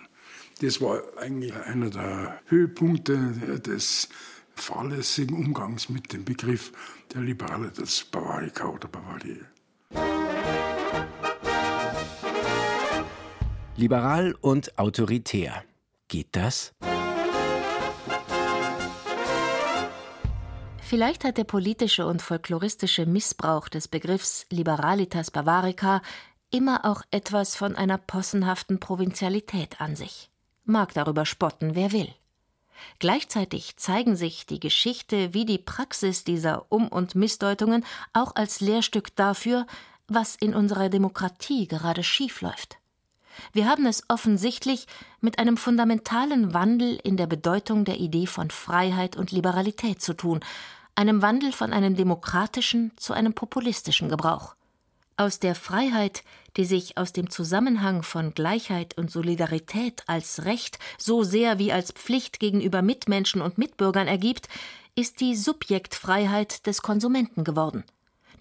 Das war eigentlich einer der Höhepunkte des fahrlässigen Umgangs mit dem Begriff der Liberalitas Bavarica oder Bavaria. Liberal und autoritär. Geht das? Vielleicht hat der politische und folkloristische Missbrauch des Begriffs Liberalitas Bavarica immer auch etwas von einer possenhaften Provinzialität an sich. Mag darüber spotten, wer will. Gleichzeitig zeigen sich die Geschichte wie die Praxis dieser Um- und Missdeutungen auch als Lehrstück dafür, was in unserer Demokratie gerade schiefläuft. Wir haben es offensichtlich mit einem fundamentalen Wandel in der Bedeutung der Idee von Freiheit und Liberalität zu tun, einem Wandel von einem demokratischen zu einem populistischen Gebrauch. Aus der Freiheit, die sich aus dem Zusammenhang von Gleichheit und Solidarität als Recht so sehr wie als Pflicht gegenüber Mitmenschen und Mitbürgern ergibt, ist die Subjektfreiheit des Konsumenten geworden.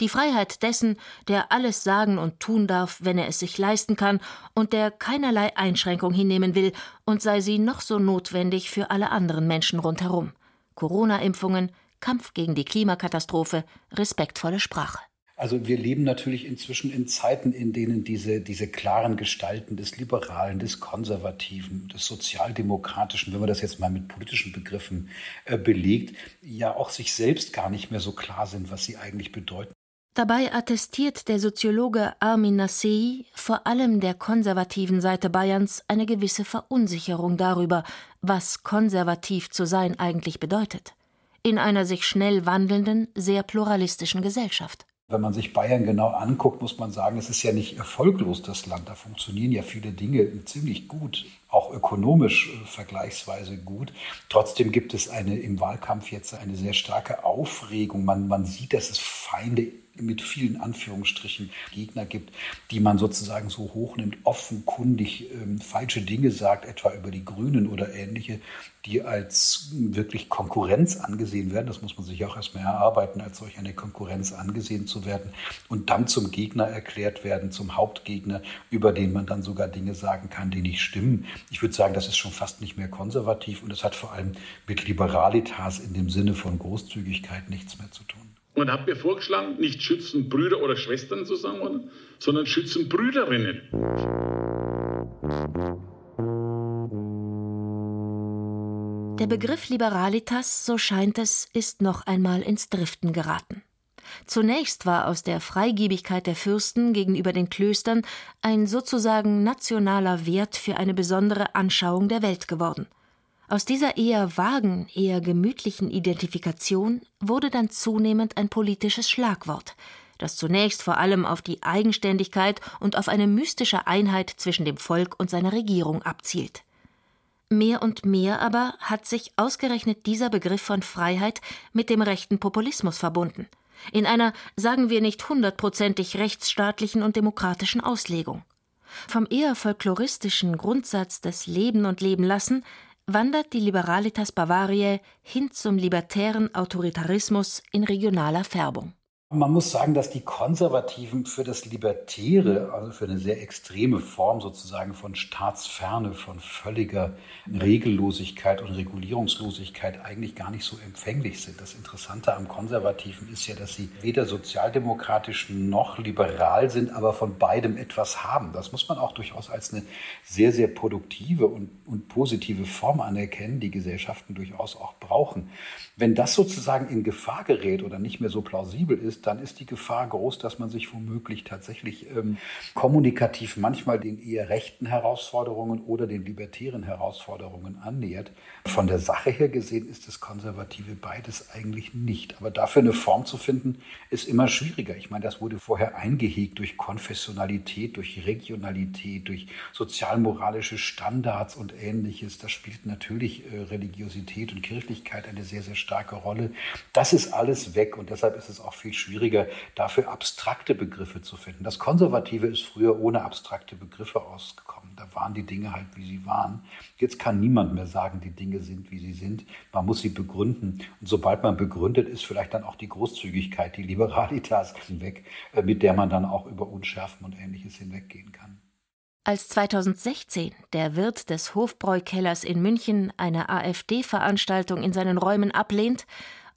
Die Freiheit dessen, der alles sagen und tun darf, wenn er es sich leisten kann, und der keinerlei Einschränkung hinnehmen will, und sei sie noch so notwendig für alle anderen Menschen rundherum. Corona-Impfungen, Kampf gegen die Klimakatastrophe, respektvolle Sprache. Also wir leben natürlich inzwischen in Zeiten, in denen diese, diese klaren Gestalten des Liberalen, des Konservativen, des Sozialdemokratischen, wenn man das jetzt mal mit politischen Begriffen äh, belegt, ja auch sich selbst gar nicht mehr so klar sind, was sie eigentlich bedeuten. Dabei attestiert der Soziologe Armin Nassei vor allem der konservativen Seite Bayerns eine gewisse Verunsicherung darüber, was konservativ zu sein eigentlich bedeutet. In einer sich schnell wandelnden, sehr pluralistischen Gesellschaft. Wenn man sich Bayern genau anguckt, muss man sagen, es ist ja nicht erfolglos, das Land. Da funktionieren ja viele Dinge ziemlich gut, auch ökonomisch äh, vergleichsweise gut. Trotzdem gibt es eine, im Wahlkampf jetzt eine sehr starke Aufregung. Man, man sieht, dass es Feinde mit vielen Anführungsstrichen Gegner gibt, die man sozusagen so hochnimmt, offenkundig ähm, falsche Dinge sagt, etwa über die Grünen oder ähnliche, die als wirklich Konkurrenz angesehen werden. Das muss man sich auch erstmal erarbeiten, als solch eine Konkurrenz angesehen zu werden und dann zum Gegner erklärt werden, zum Hauptgegner, über den man dann sogar Dinge sagen kann, die nicht stimmen. Ich würde sagen, das ist schon fast nicht mehr konservativ und es hat vor allem mit Liberalitas in dem Sinne von Großzügigkeit nichts mehr zu tun. Und habe mir vorgeschlagen, nicht schützen Brüder oder Schwestern zu sagen, sondern schützen Brüderinnen. Der Begriff Liberalitas, so scheint es, ist noch einmal ins Driften geraten. Zunächst war aus der Freigebigkeit der Fürsten gegenüber den Klöstern ein sozusagen nationaler Wert für eine besondere Anschauung der Welt geworden. Aus dieser eher vagen, eher gemütlichen Identifikation wurde dann zunehmend ein politisches Schlagwort, das zunächst vor allem auf die Eigenständigkeit und auf eine mystische Einheit zwischen dem Volk und seiner Regierung abzielt. Mehr und mehr aber hat sich ausgerechnet dieser Begriff von Freiheit mit dem rechten Populismus verbunden, in einer, sagen wir nicht hundertprozentig rechtsstaatlichen und demokratischen Auslegung. Vom eher folkloristischen Grundsatz des Leben und Leben lassen wandert die Liberalitas Bavariae hin zum libertären Autoritarismus in regionaler Färbung. Man muss sagen, dass die Konservativen für das Libertäre, also für eine sehr extreme Form sozusagen von Staatsferne, von völliger Regellosigkeit und Regulierungslosigkeit eigentlich gar nicht so empfänglich sind. Das Interessante am Konservativen ist ja, dass sie weder sozialdemokratisch noch liberal sind, aber von beidem etwas haben. Das muss man auch durchaus als eine sehr, sehr produktive und, und positive Form anerkennen, die Gesellschaften durchaus auch brauchen. Wenn das sozusagen in Gefahr gerät oder nicht mehr so plausibel ist, ist, dann ist die Gefahr groß, dass man sich womöglich tatsächlich ähm, kommunikativ manchmal den eher rechten Herausforderungen oder den libertären Herausforderungen annähert. Von der Sache her gesehen ist das Konservative beides eigentlich nicht. Aber dafür eine Form zu finden, ist immer schwieriger. Ich meine, das wurde vorher eingehegt durch Konfessionalität, durch Regionalität, durch sozialmoralische Standards und ähnliches. Da spielt natürlich äh, Religiosität und Kirchlichkeit eine sehr, sehr starke Rolle. Das ist alles weg und deshalb ist es auch viel schwieriger schwieriger, dafür abstrakte Begriffe zu finden. Das Konservative ist früher ohne abstrakte Begriffe ausgekommen. Da waren die Dinge halt, wie sie waren. Jetzt kann niemand mehr sagen, die Dinge sind, wie sie sind. Man muss sie begründen. Und sobald man begründet, ist vielleicht dann auch die Großzügigkeit, die Liberalitas weg, äh, mit der man dann auch über Unschärfen und Ähnliches hinweggehen kann. Als 2016 der Wirt des Hofbräukellers in München eine AfD-Veranstaltung in seinen Räumen ablehnt,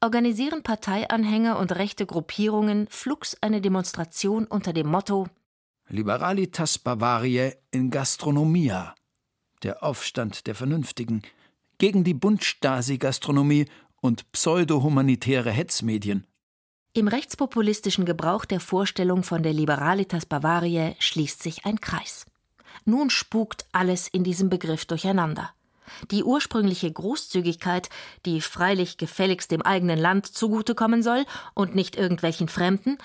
organisieren Parteianhänger und rechte Gruppierungen flugs eine Demonstration unter dem Motto Liberalitas Bavariae in Gastronomia, der Aufstand der Vernünftigen, gegen die Bundstasi-Gastronomie und pseudo-humanitäre Hetzmedien. Im rechtspopulistischen Gebrauch der Vorstellung von der Liberalitas Bavariae schließt sich ein Kreis. Nun spukt alles in diesem Begriff durcheinander. Die ursprüngliche Großzügigkeit, die freilich gefälligst dem eigenen Land zugutekommen soll und nicht irgendwelchen Fremden,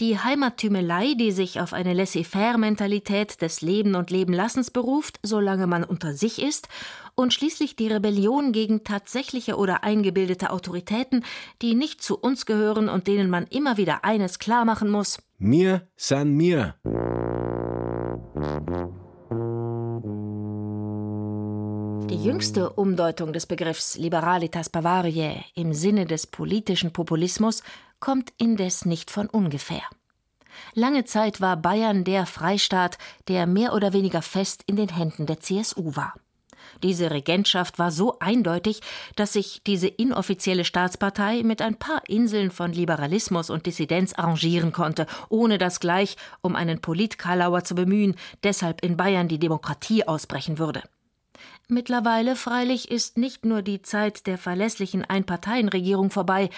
die Heimattümelei, die sich auf eine Laissez-faire-Mentalität des Leben und Lebenlassens beruft, solange man unter sich ist, und schließlich die Rebellion gegen tatsächliche oder eingebildete Autoritäten, die nicht zu uns gehören und denen man immer wieder eines klar machen muss: Mir san mir. Die jüngste Umdeutung des Begriffs Liberalitas Bavariae im Sinne des politischen Populismus kommt indes nicht von ungefähr. Lange Zeit war Bayern der Freistaat, der mehr oder weniger fest in den Händen der CSU war. Diese Regentschaft war so eindeutig, dass sich diese inoffizielle Staatspartei mit ein paar Inseln von Liberalismus und Dissidenz arrangieren konnte, ohne dass gleich, um einen Politkalauer zu bemühen, deshalb in Bayern die Demokratie ausbrechen würde. Mittlerweile freilich ist nicht nur die Zeit der verlässlichen Einparteienregierung vorbei.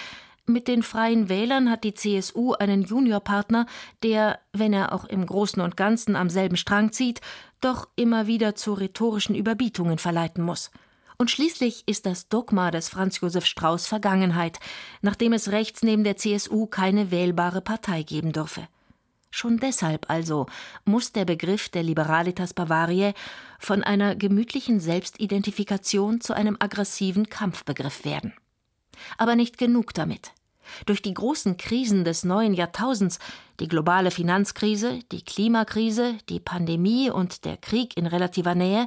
Mit den Freien Wählern hat die CSU einen Juniorpartner, der, wenn er auch im Großen und Ganzen am selben Strang zieht, doch immer wieder zu rhetorischen Überbietungen verleiten muss. Und schließlich ist das Dogma des Franz Josef Strauß Vergangenheit, nachdem es rechts neben der CSU keine wählbare Partei geben dürfe. Schon deshalb also muss der Begriff der Liberalitas Bavariae von einer gemütlichen Selbstidentifikation zu einem aggressiven Kampfbegriff werden. Aber nicht genug damit. Durch die großen Krisen des neuen Jahrtausends, die globale Finanzkrise, die Klimakrise, die Pandemie und der Krieg in relativer Nähe,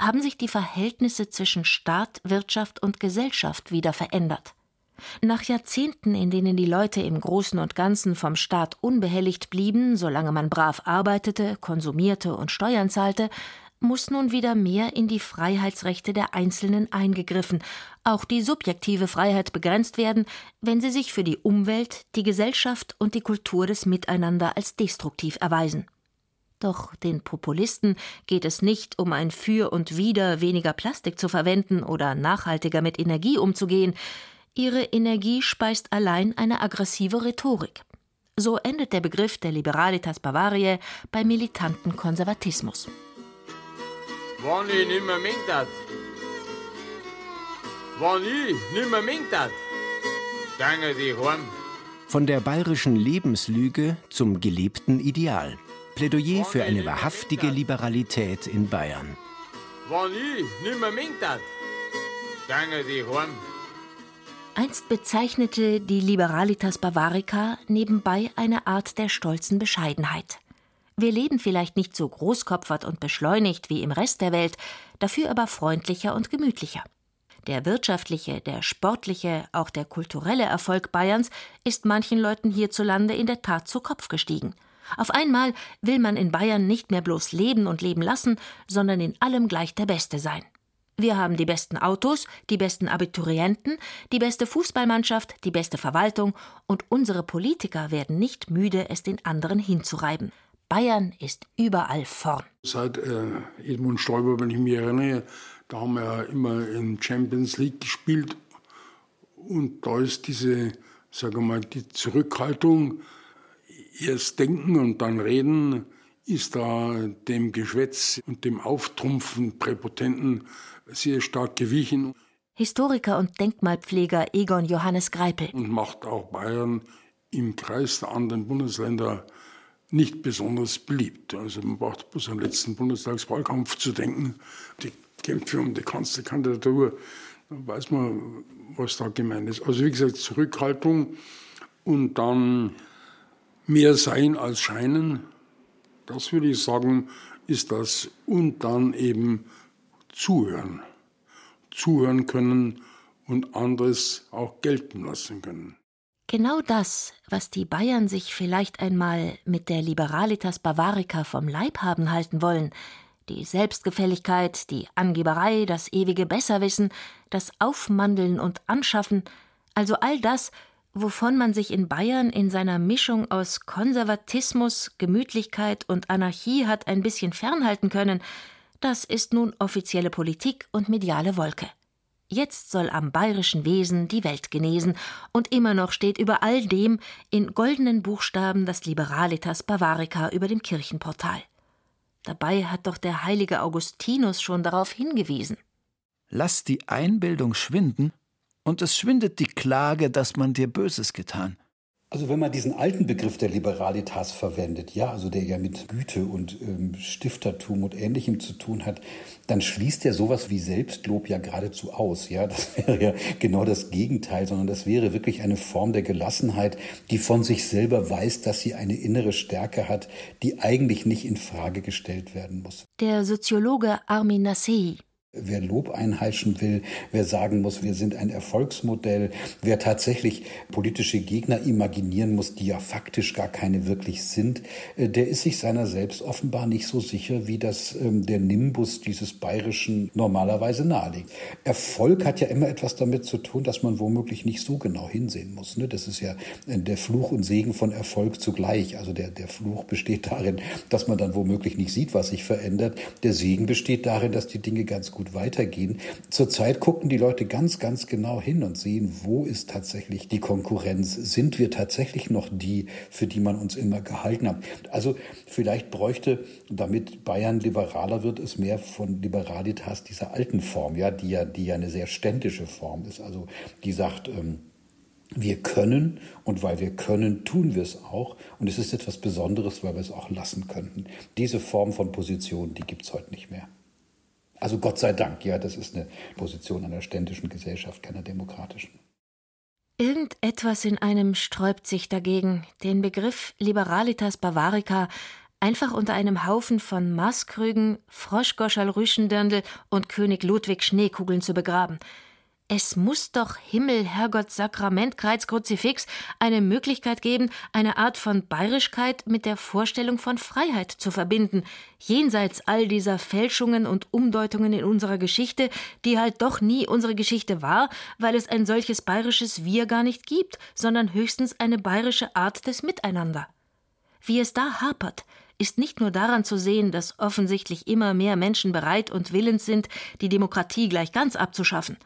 haben sich die Verhältnisse zwischen Staat, Wirtschaft und Gesellschaft wieder verändert. Nach Jahrzehnten, in denen die Leute im Großen und Ganzen vom Staat unbehelligt blieben, solange man brav arbeitete, konsumierte und Steuern zahlte, muss nun wieder mehr in die Freiheitsrechte der Einzelnen eingegriffen, auch die subjektive Freiheit begrenzt werden, wenn sie sich für die Umwelt, die Gesellschaft und die Kultur des Miteinander als destruktiv erweisen. Doch den Populisten geht es nicht um ein Für und Wider weniger Plastik zu verwenden oder nachhaltiger mit Energie umzugehen, Ihre Energie speist allein eine aggressive Rhetorik. So endet der Begriff der Liberalitas Bavariae bei militanten Konservatismus. Wann ich nimmer dat, wann ich nimmer mengt dat, gange die heim. Von der bayerischen Lebenslüge zum gelebten Ideal. Plädoyer für eine wahrhaftige Liberalität in Bayern. Wann ich nimmer mengt dat, gange die heim. Einst bezeichnete die Liberalitas Bavarica nebenbei eine Art der stolzen Bescheidenheit. Wir leben vielleicht nicht so großkopfert und beschleunigt wie im Rest der Welt, dafür aber freundlicher und gemütlicher. Der wirtschaftliche, der sportliche, auch der kulturelle Erfolg Bayerns ist manchen Leuten hierzulande in der Tat zu Kopf gestiegen. Auf einmal will man in Bayern nicht mehr bloß leben und leben lassen, sondern in allem gleich der Beste sein. Wir haben die besten Autos, die besten Abiturienten, die beste Fußballmannschaft, die beste Verwaltung und unsere Politiker werden nicht müde, es den anderen hinzureiben. Bayern ist überall vorn. Seit äh, Edmund Stoiber, wenn ich mich erinnere, da haben wir ja immer in Champions League gespielt. Und da ist diese, sagen wir mal, die Zurückhaltung, erst denken und dann reden, ist da dem Geschwätz und dem Auftrumpfen Präpotenten sehr stark gewichen. Historiker und Denkmalpfleger Egon Johannes Greipel. Und macht auch Bayern im Kreis der anderen Bundesländer nicht besonders beliebt. Also man braucht bloß am letzten Bundestagswahlkampf zu denken. Die Kämpfe um die Kanzlerkandidatur, da weiß man, was da gemeint ist. Also wie gesagt, Zurückhaltung und dann mehr sein als scheinen. Das würde ich sagen, ist das. Und dann eben zuhören. Zuhören können und anderes auch gelten lassen können. Genau das, was die Bayern sich vielleicht einmal mit der Liberalitas Bavarica vom Leib haben halten wollen, die Selbstgefälligkeit, die Angeberei, das ewige Besserwissen, das Aufmandeln und Anschaffen, also all das, wovon man sich in Bayern in seiner Mischung aus Konservatismus, Gemütlichkeit und Anarchie hat ein bisschen fernhalten können, das ist nun offizielle Politik und mediale Wolke. Jetzt soll am bayerischen Wesen die Welt genesen, und immer noch steht über all dem in goldenen Buchstaben das Liberalitas Bavarica über dem Kirchenportal. Dabei hat doch der heilige Augustinus schon darauf hingewiesen. Lass die Einbildung schwinden, und es schwindet die Klage, dass man dir Böses getan. Also wenn man diesen alten Begriff der Liberalitas verwendet, ja, also der ja mit Güte und ähm, Stiftertum und Ähnlichem zu tun hat, dann schließt er sowas wie Selbstlob ja geradezu aus. Ja, das wäre ja genau das Gegenteil, sondern das wäre wirklich eine Form der Gelassenheit, die von sich selber weiß, dass sie eine innere Stärke hat, die eigentlich nicht in Frage gestellt werden muss. Der Soziologe Armin Nassei Wer Lob einheischen will, wer sagen muss, wir sind ein Erfolgsmodell, wer tatsächlich politische Gegner imaginieren muss, die ja faktisch gar keine wirklich sind, äh, der ist sich seiner selbst offenbar nicht so sicher, wie das ähm, der Nimbus dieses Bayerischen normalerweise nahelegt. Erfolg hat ja immer etwas damit zu tun, dass man womöglich nicht so genau hinsehen muss. Ne? Das ist ja äh, der Fluch und Segen von Erfolg zugleich. Also der, der Fluch besteht darin, dass man dann womöglich nicht sieht, was sich verändert. Der Segen besteht darin, dass die Dinge ganz gut gut weitergehen. Zurzeit gucken die Leute ganz, ganz genau hin und sehen, wo ist tatsächlich die Konkurrenz? Sind wir tatsächlich noch die, für die man uns immer gehalten hat? Also vielleicht bräuchte, damit Bayern liberaler wird, es mehr von Liberalitas dieser alten Form, ja, die ja, die ja eine sehr ständische Form ist. Also die sagt, ähm, wir können und weil wir können, tun wir es auch. Und es ist etwas Besonderes, weil wir es auch lassen könnten. Diese Form von Position, die gibt es heute nicht mehr. Also Gott sei Dank, ja, das ist eine Position einer ständischen Gesellschaft, keiner demokratischen. Irgendetwas in einem sträubt sich dagegen, den Begriff Liberalitas Bavarica einfach unter einem Haufen von Maßkrügen, Froschgoschal Rüschendirndl und König Ludwig Schneekugeln zu begraben. Es muss doch Himmel, Herrgott, Sakrament, Kreuz, Kruzifix eine Möglichkeit geben, eine Art von Bayerischkeit mit der Vorstellung von Freiheit zu verbinden, jenseits all dieser Fälschungen und Umdeutungen in unserer Geschichte, die halt doch nie unsere Geschichte war, weil es ein solches bayerisches Wir gar nicht gibt, sondern höchstens eine bayerische Art des Miteinander. Wie es da hapert, ist nicht nur daran zu sehen, dass offensichtlich immer mehr Menschen bereit und willens sind, die Demokratie gleich ganz abzuschaffen.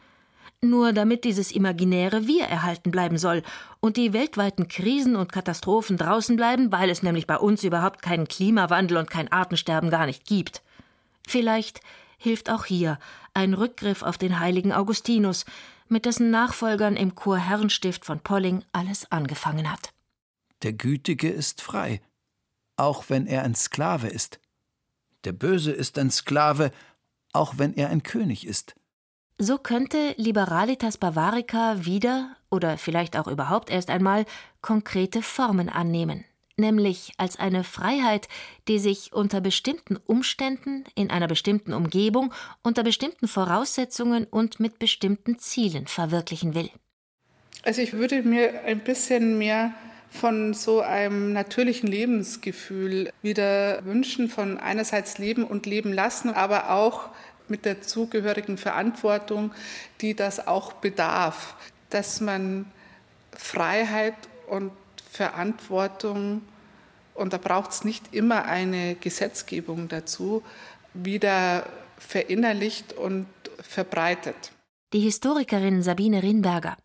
Nur damit dieses imaginäre Wir erhalten bleiben soll und die weltweiten Krisen und Katastrophen draußen bleiben, weil es nämlich bei uns überhaupt keinen Klimawandel und kein Artensterben gar nicht gibt. Vielleicht hilft auch hier ein Rückgriff auf den heiligen Augustinus, mit dessen Nachfolgern im Chor Herrenstift von Polling alles angefangen hat. Der Gütige ist frei, auch wenn er ein Sklave ist. Der Böse ist ein Sklave, auch wenn er ein König ist. So könnte Liberalitas Bavarica wieder oder vielleicht auch überhaupt erst einmal konkrete Formen annehmen, nämlich als eine Freiheit, die sich unter bestimmten Umständen, in einer bestimmten Umgebung, unter bestimmten Voraussetzungen und mit bestimmten Zielen verwirklichen will. Also ich würde mir ein bisschen mehr von so einem natürlichen Lebensgefühl wieder wünschen, von einerseits Leben und Leben lassen, aber auch mit der zugehörigen Verantwortung, die das auch bedarf, dass man Freiheit und Verantwortung, und da braucht es nicht immer eine Gesetzgebung dazu, wieder verinnerlicht und verbreitet. Die Historikerin Sabine Rinberger.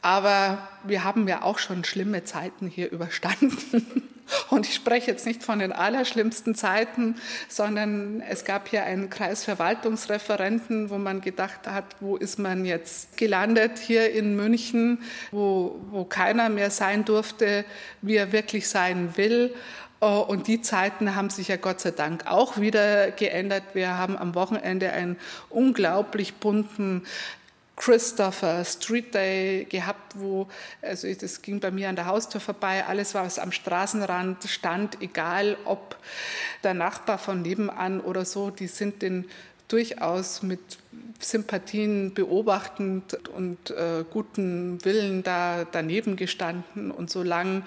Aber wir haben ja auch schon schlimme Zeiten hier überstanden. Und ich spreche jetzt nicht von den allerschlimmsten Zeiten, sondern es gab hier einen Kreisverwaltungsreferenten, wo man gedacht hat, wo ist man jetzt gelandet hier in München, wo, wo keiner mehr sein durfte, wie er wirklich sein will. Und die Zeiten haben sich ja Gott sei Dank auch wieder geändert. Wir haben am Wochenende einen unglaublich bunten Christopher Street Day gehabt, wo, also das ging bei mir an der Haustür vorbei, alles, was am Straßenrand stand, egal ob der Nachbar von nebenan oder so, die sind den durchaus mit Sympathien beobachtend und äh, guten Willen da daneben gestanden. Und solange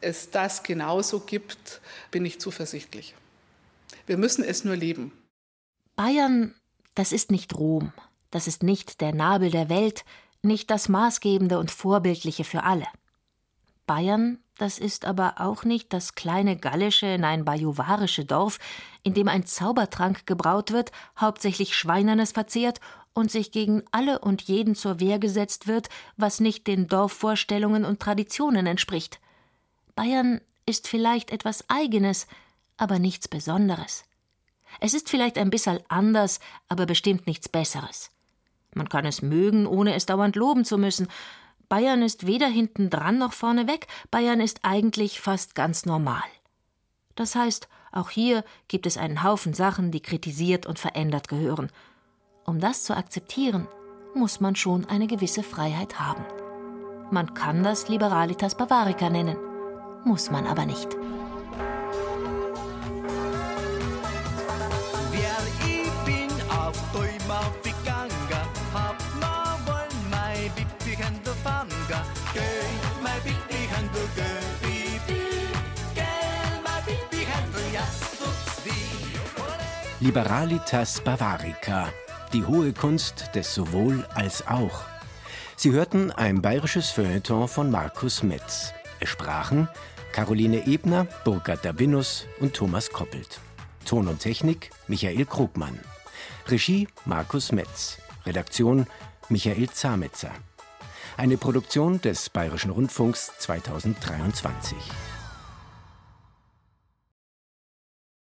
es das genauso gibt, bin ich zuversichtlich. Wir müssen es nur leben. Bayern, das ist nicht Rom. Das ist nicht der Nabel der Welt, nicht das Maßgebende und Vorbildliche für alle. Bayern, das ist aber auch nicht das kleine gallische, nein bajuwarische Dorf, in dem ein Zaubertrank gebraut wird, hauptsächlich Schweinernes verzehrt und sich gegen alle und jeden zur Wehr gesetzt wird, was nicht den Dorfvorstellungen und Traditionen entspricht. Bayern ist vielleicht etwas Eigenes, aber nichts Besonderes. Es ist vielleicht ein bisschen anders, aber bestimmt nichts Besseres. Man kann es mögen, ohne es dauernd loben zu müssen. Bayern ist weder hinten dran noch vorne weg. Bayern ist eigentlich fast ganz normal. Das heißt, auch hier gibt es einen Haufen Sachen, die kritisiert und verändert gehören. Um das zu akzeptieren, muss man schon eine gewisse Freiheit haben. Man kann das Liberalitas Bavarica nennen, muss man aber nicht. Liberalitas Bavarica, die hohe Kunst des sowohl als auch. Sie hörten ein bayerisches Feuilleton von Markus Metz. Es sprachen Caroline Ebner, Burkhard Dabinus und Thomas Koppelt. Ton und Technik Michael Krugmann. Regie Markus Metz. Redaktion Michael Zametzer. Eine Produktion des Bayerischen Rundfunks 2023.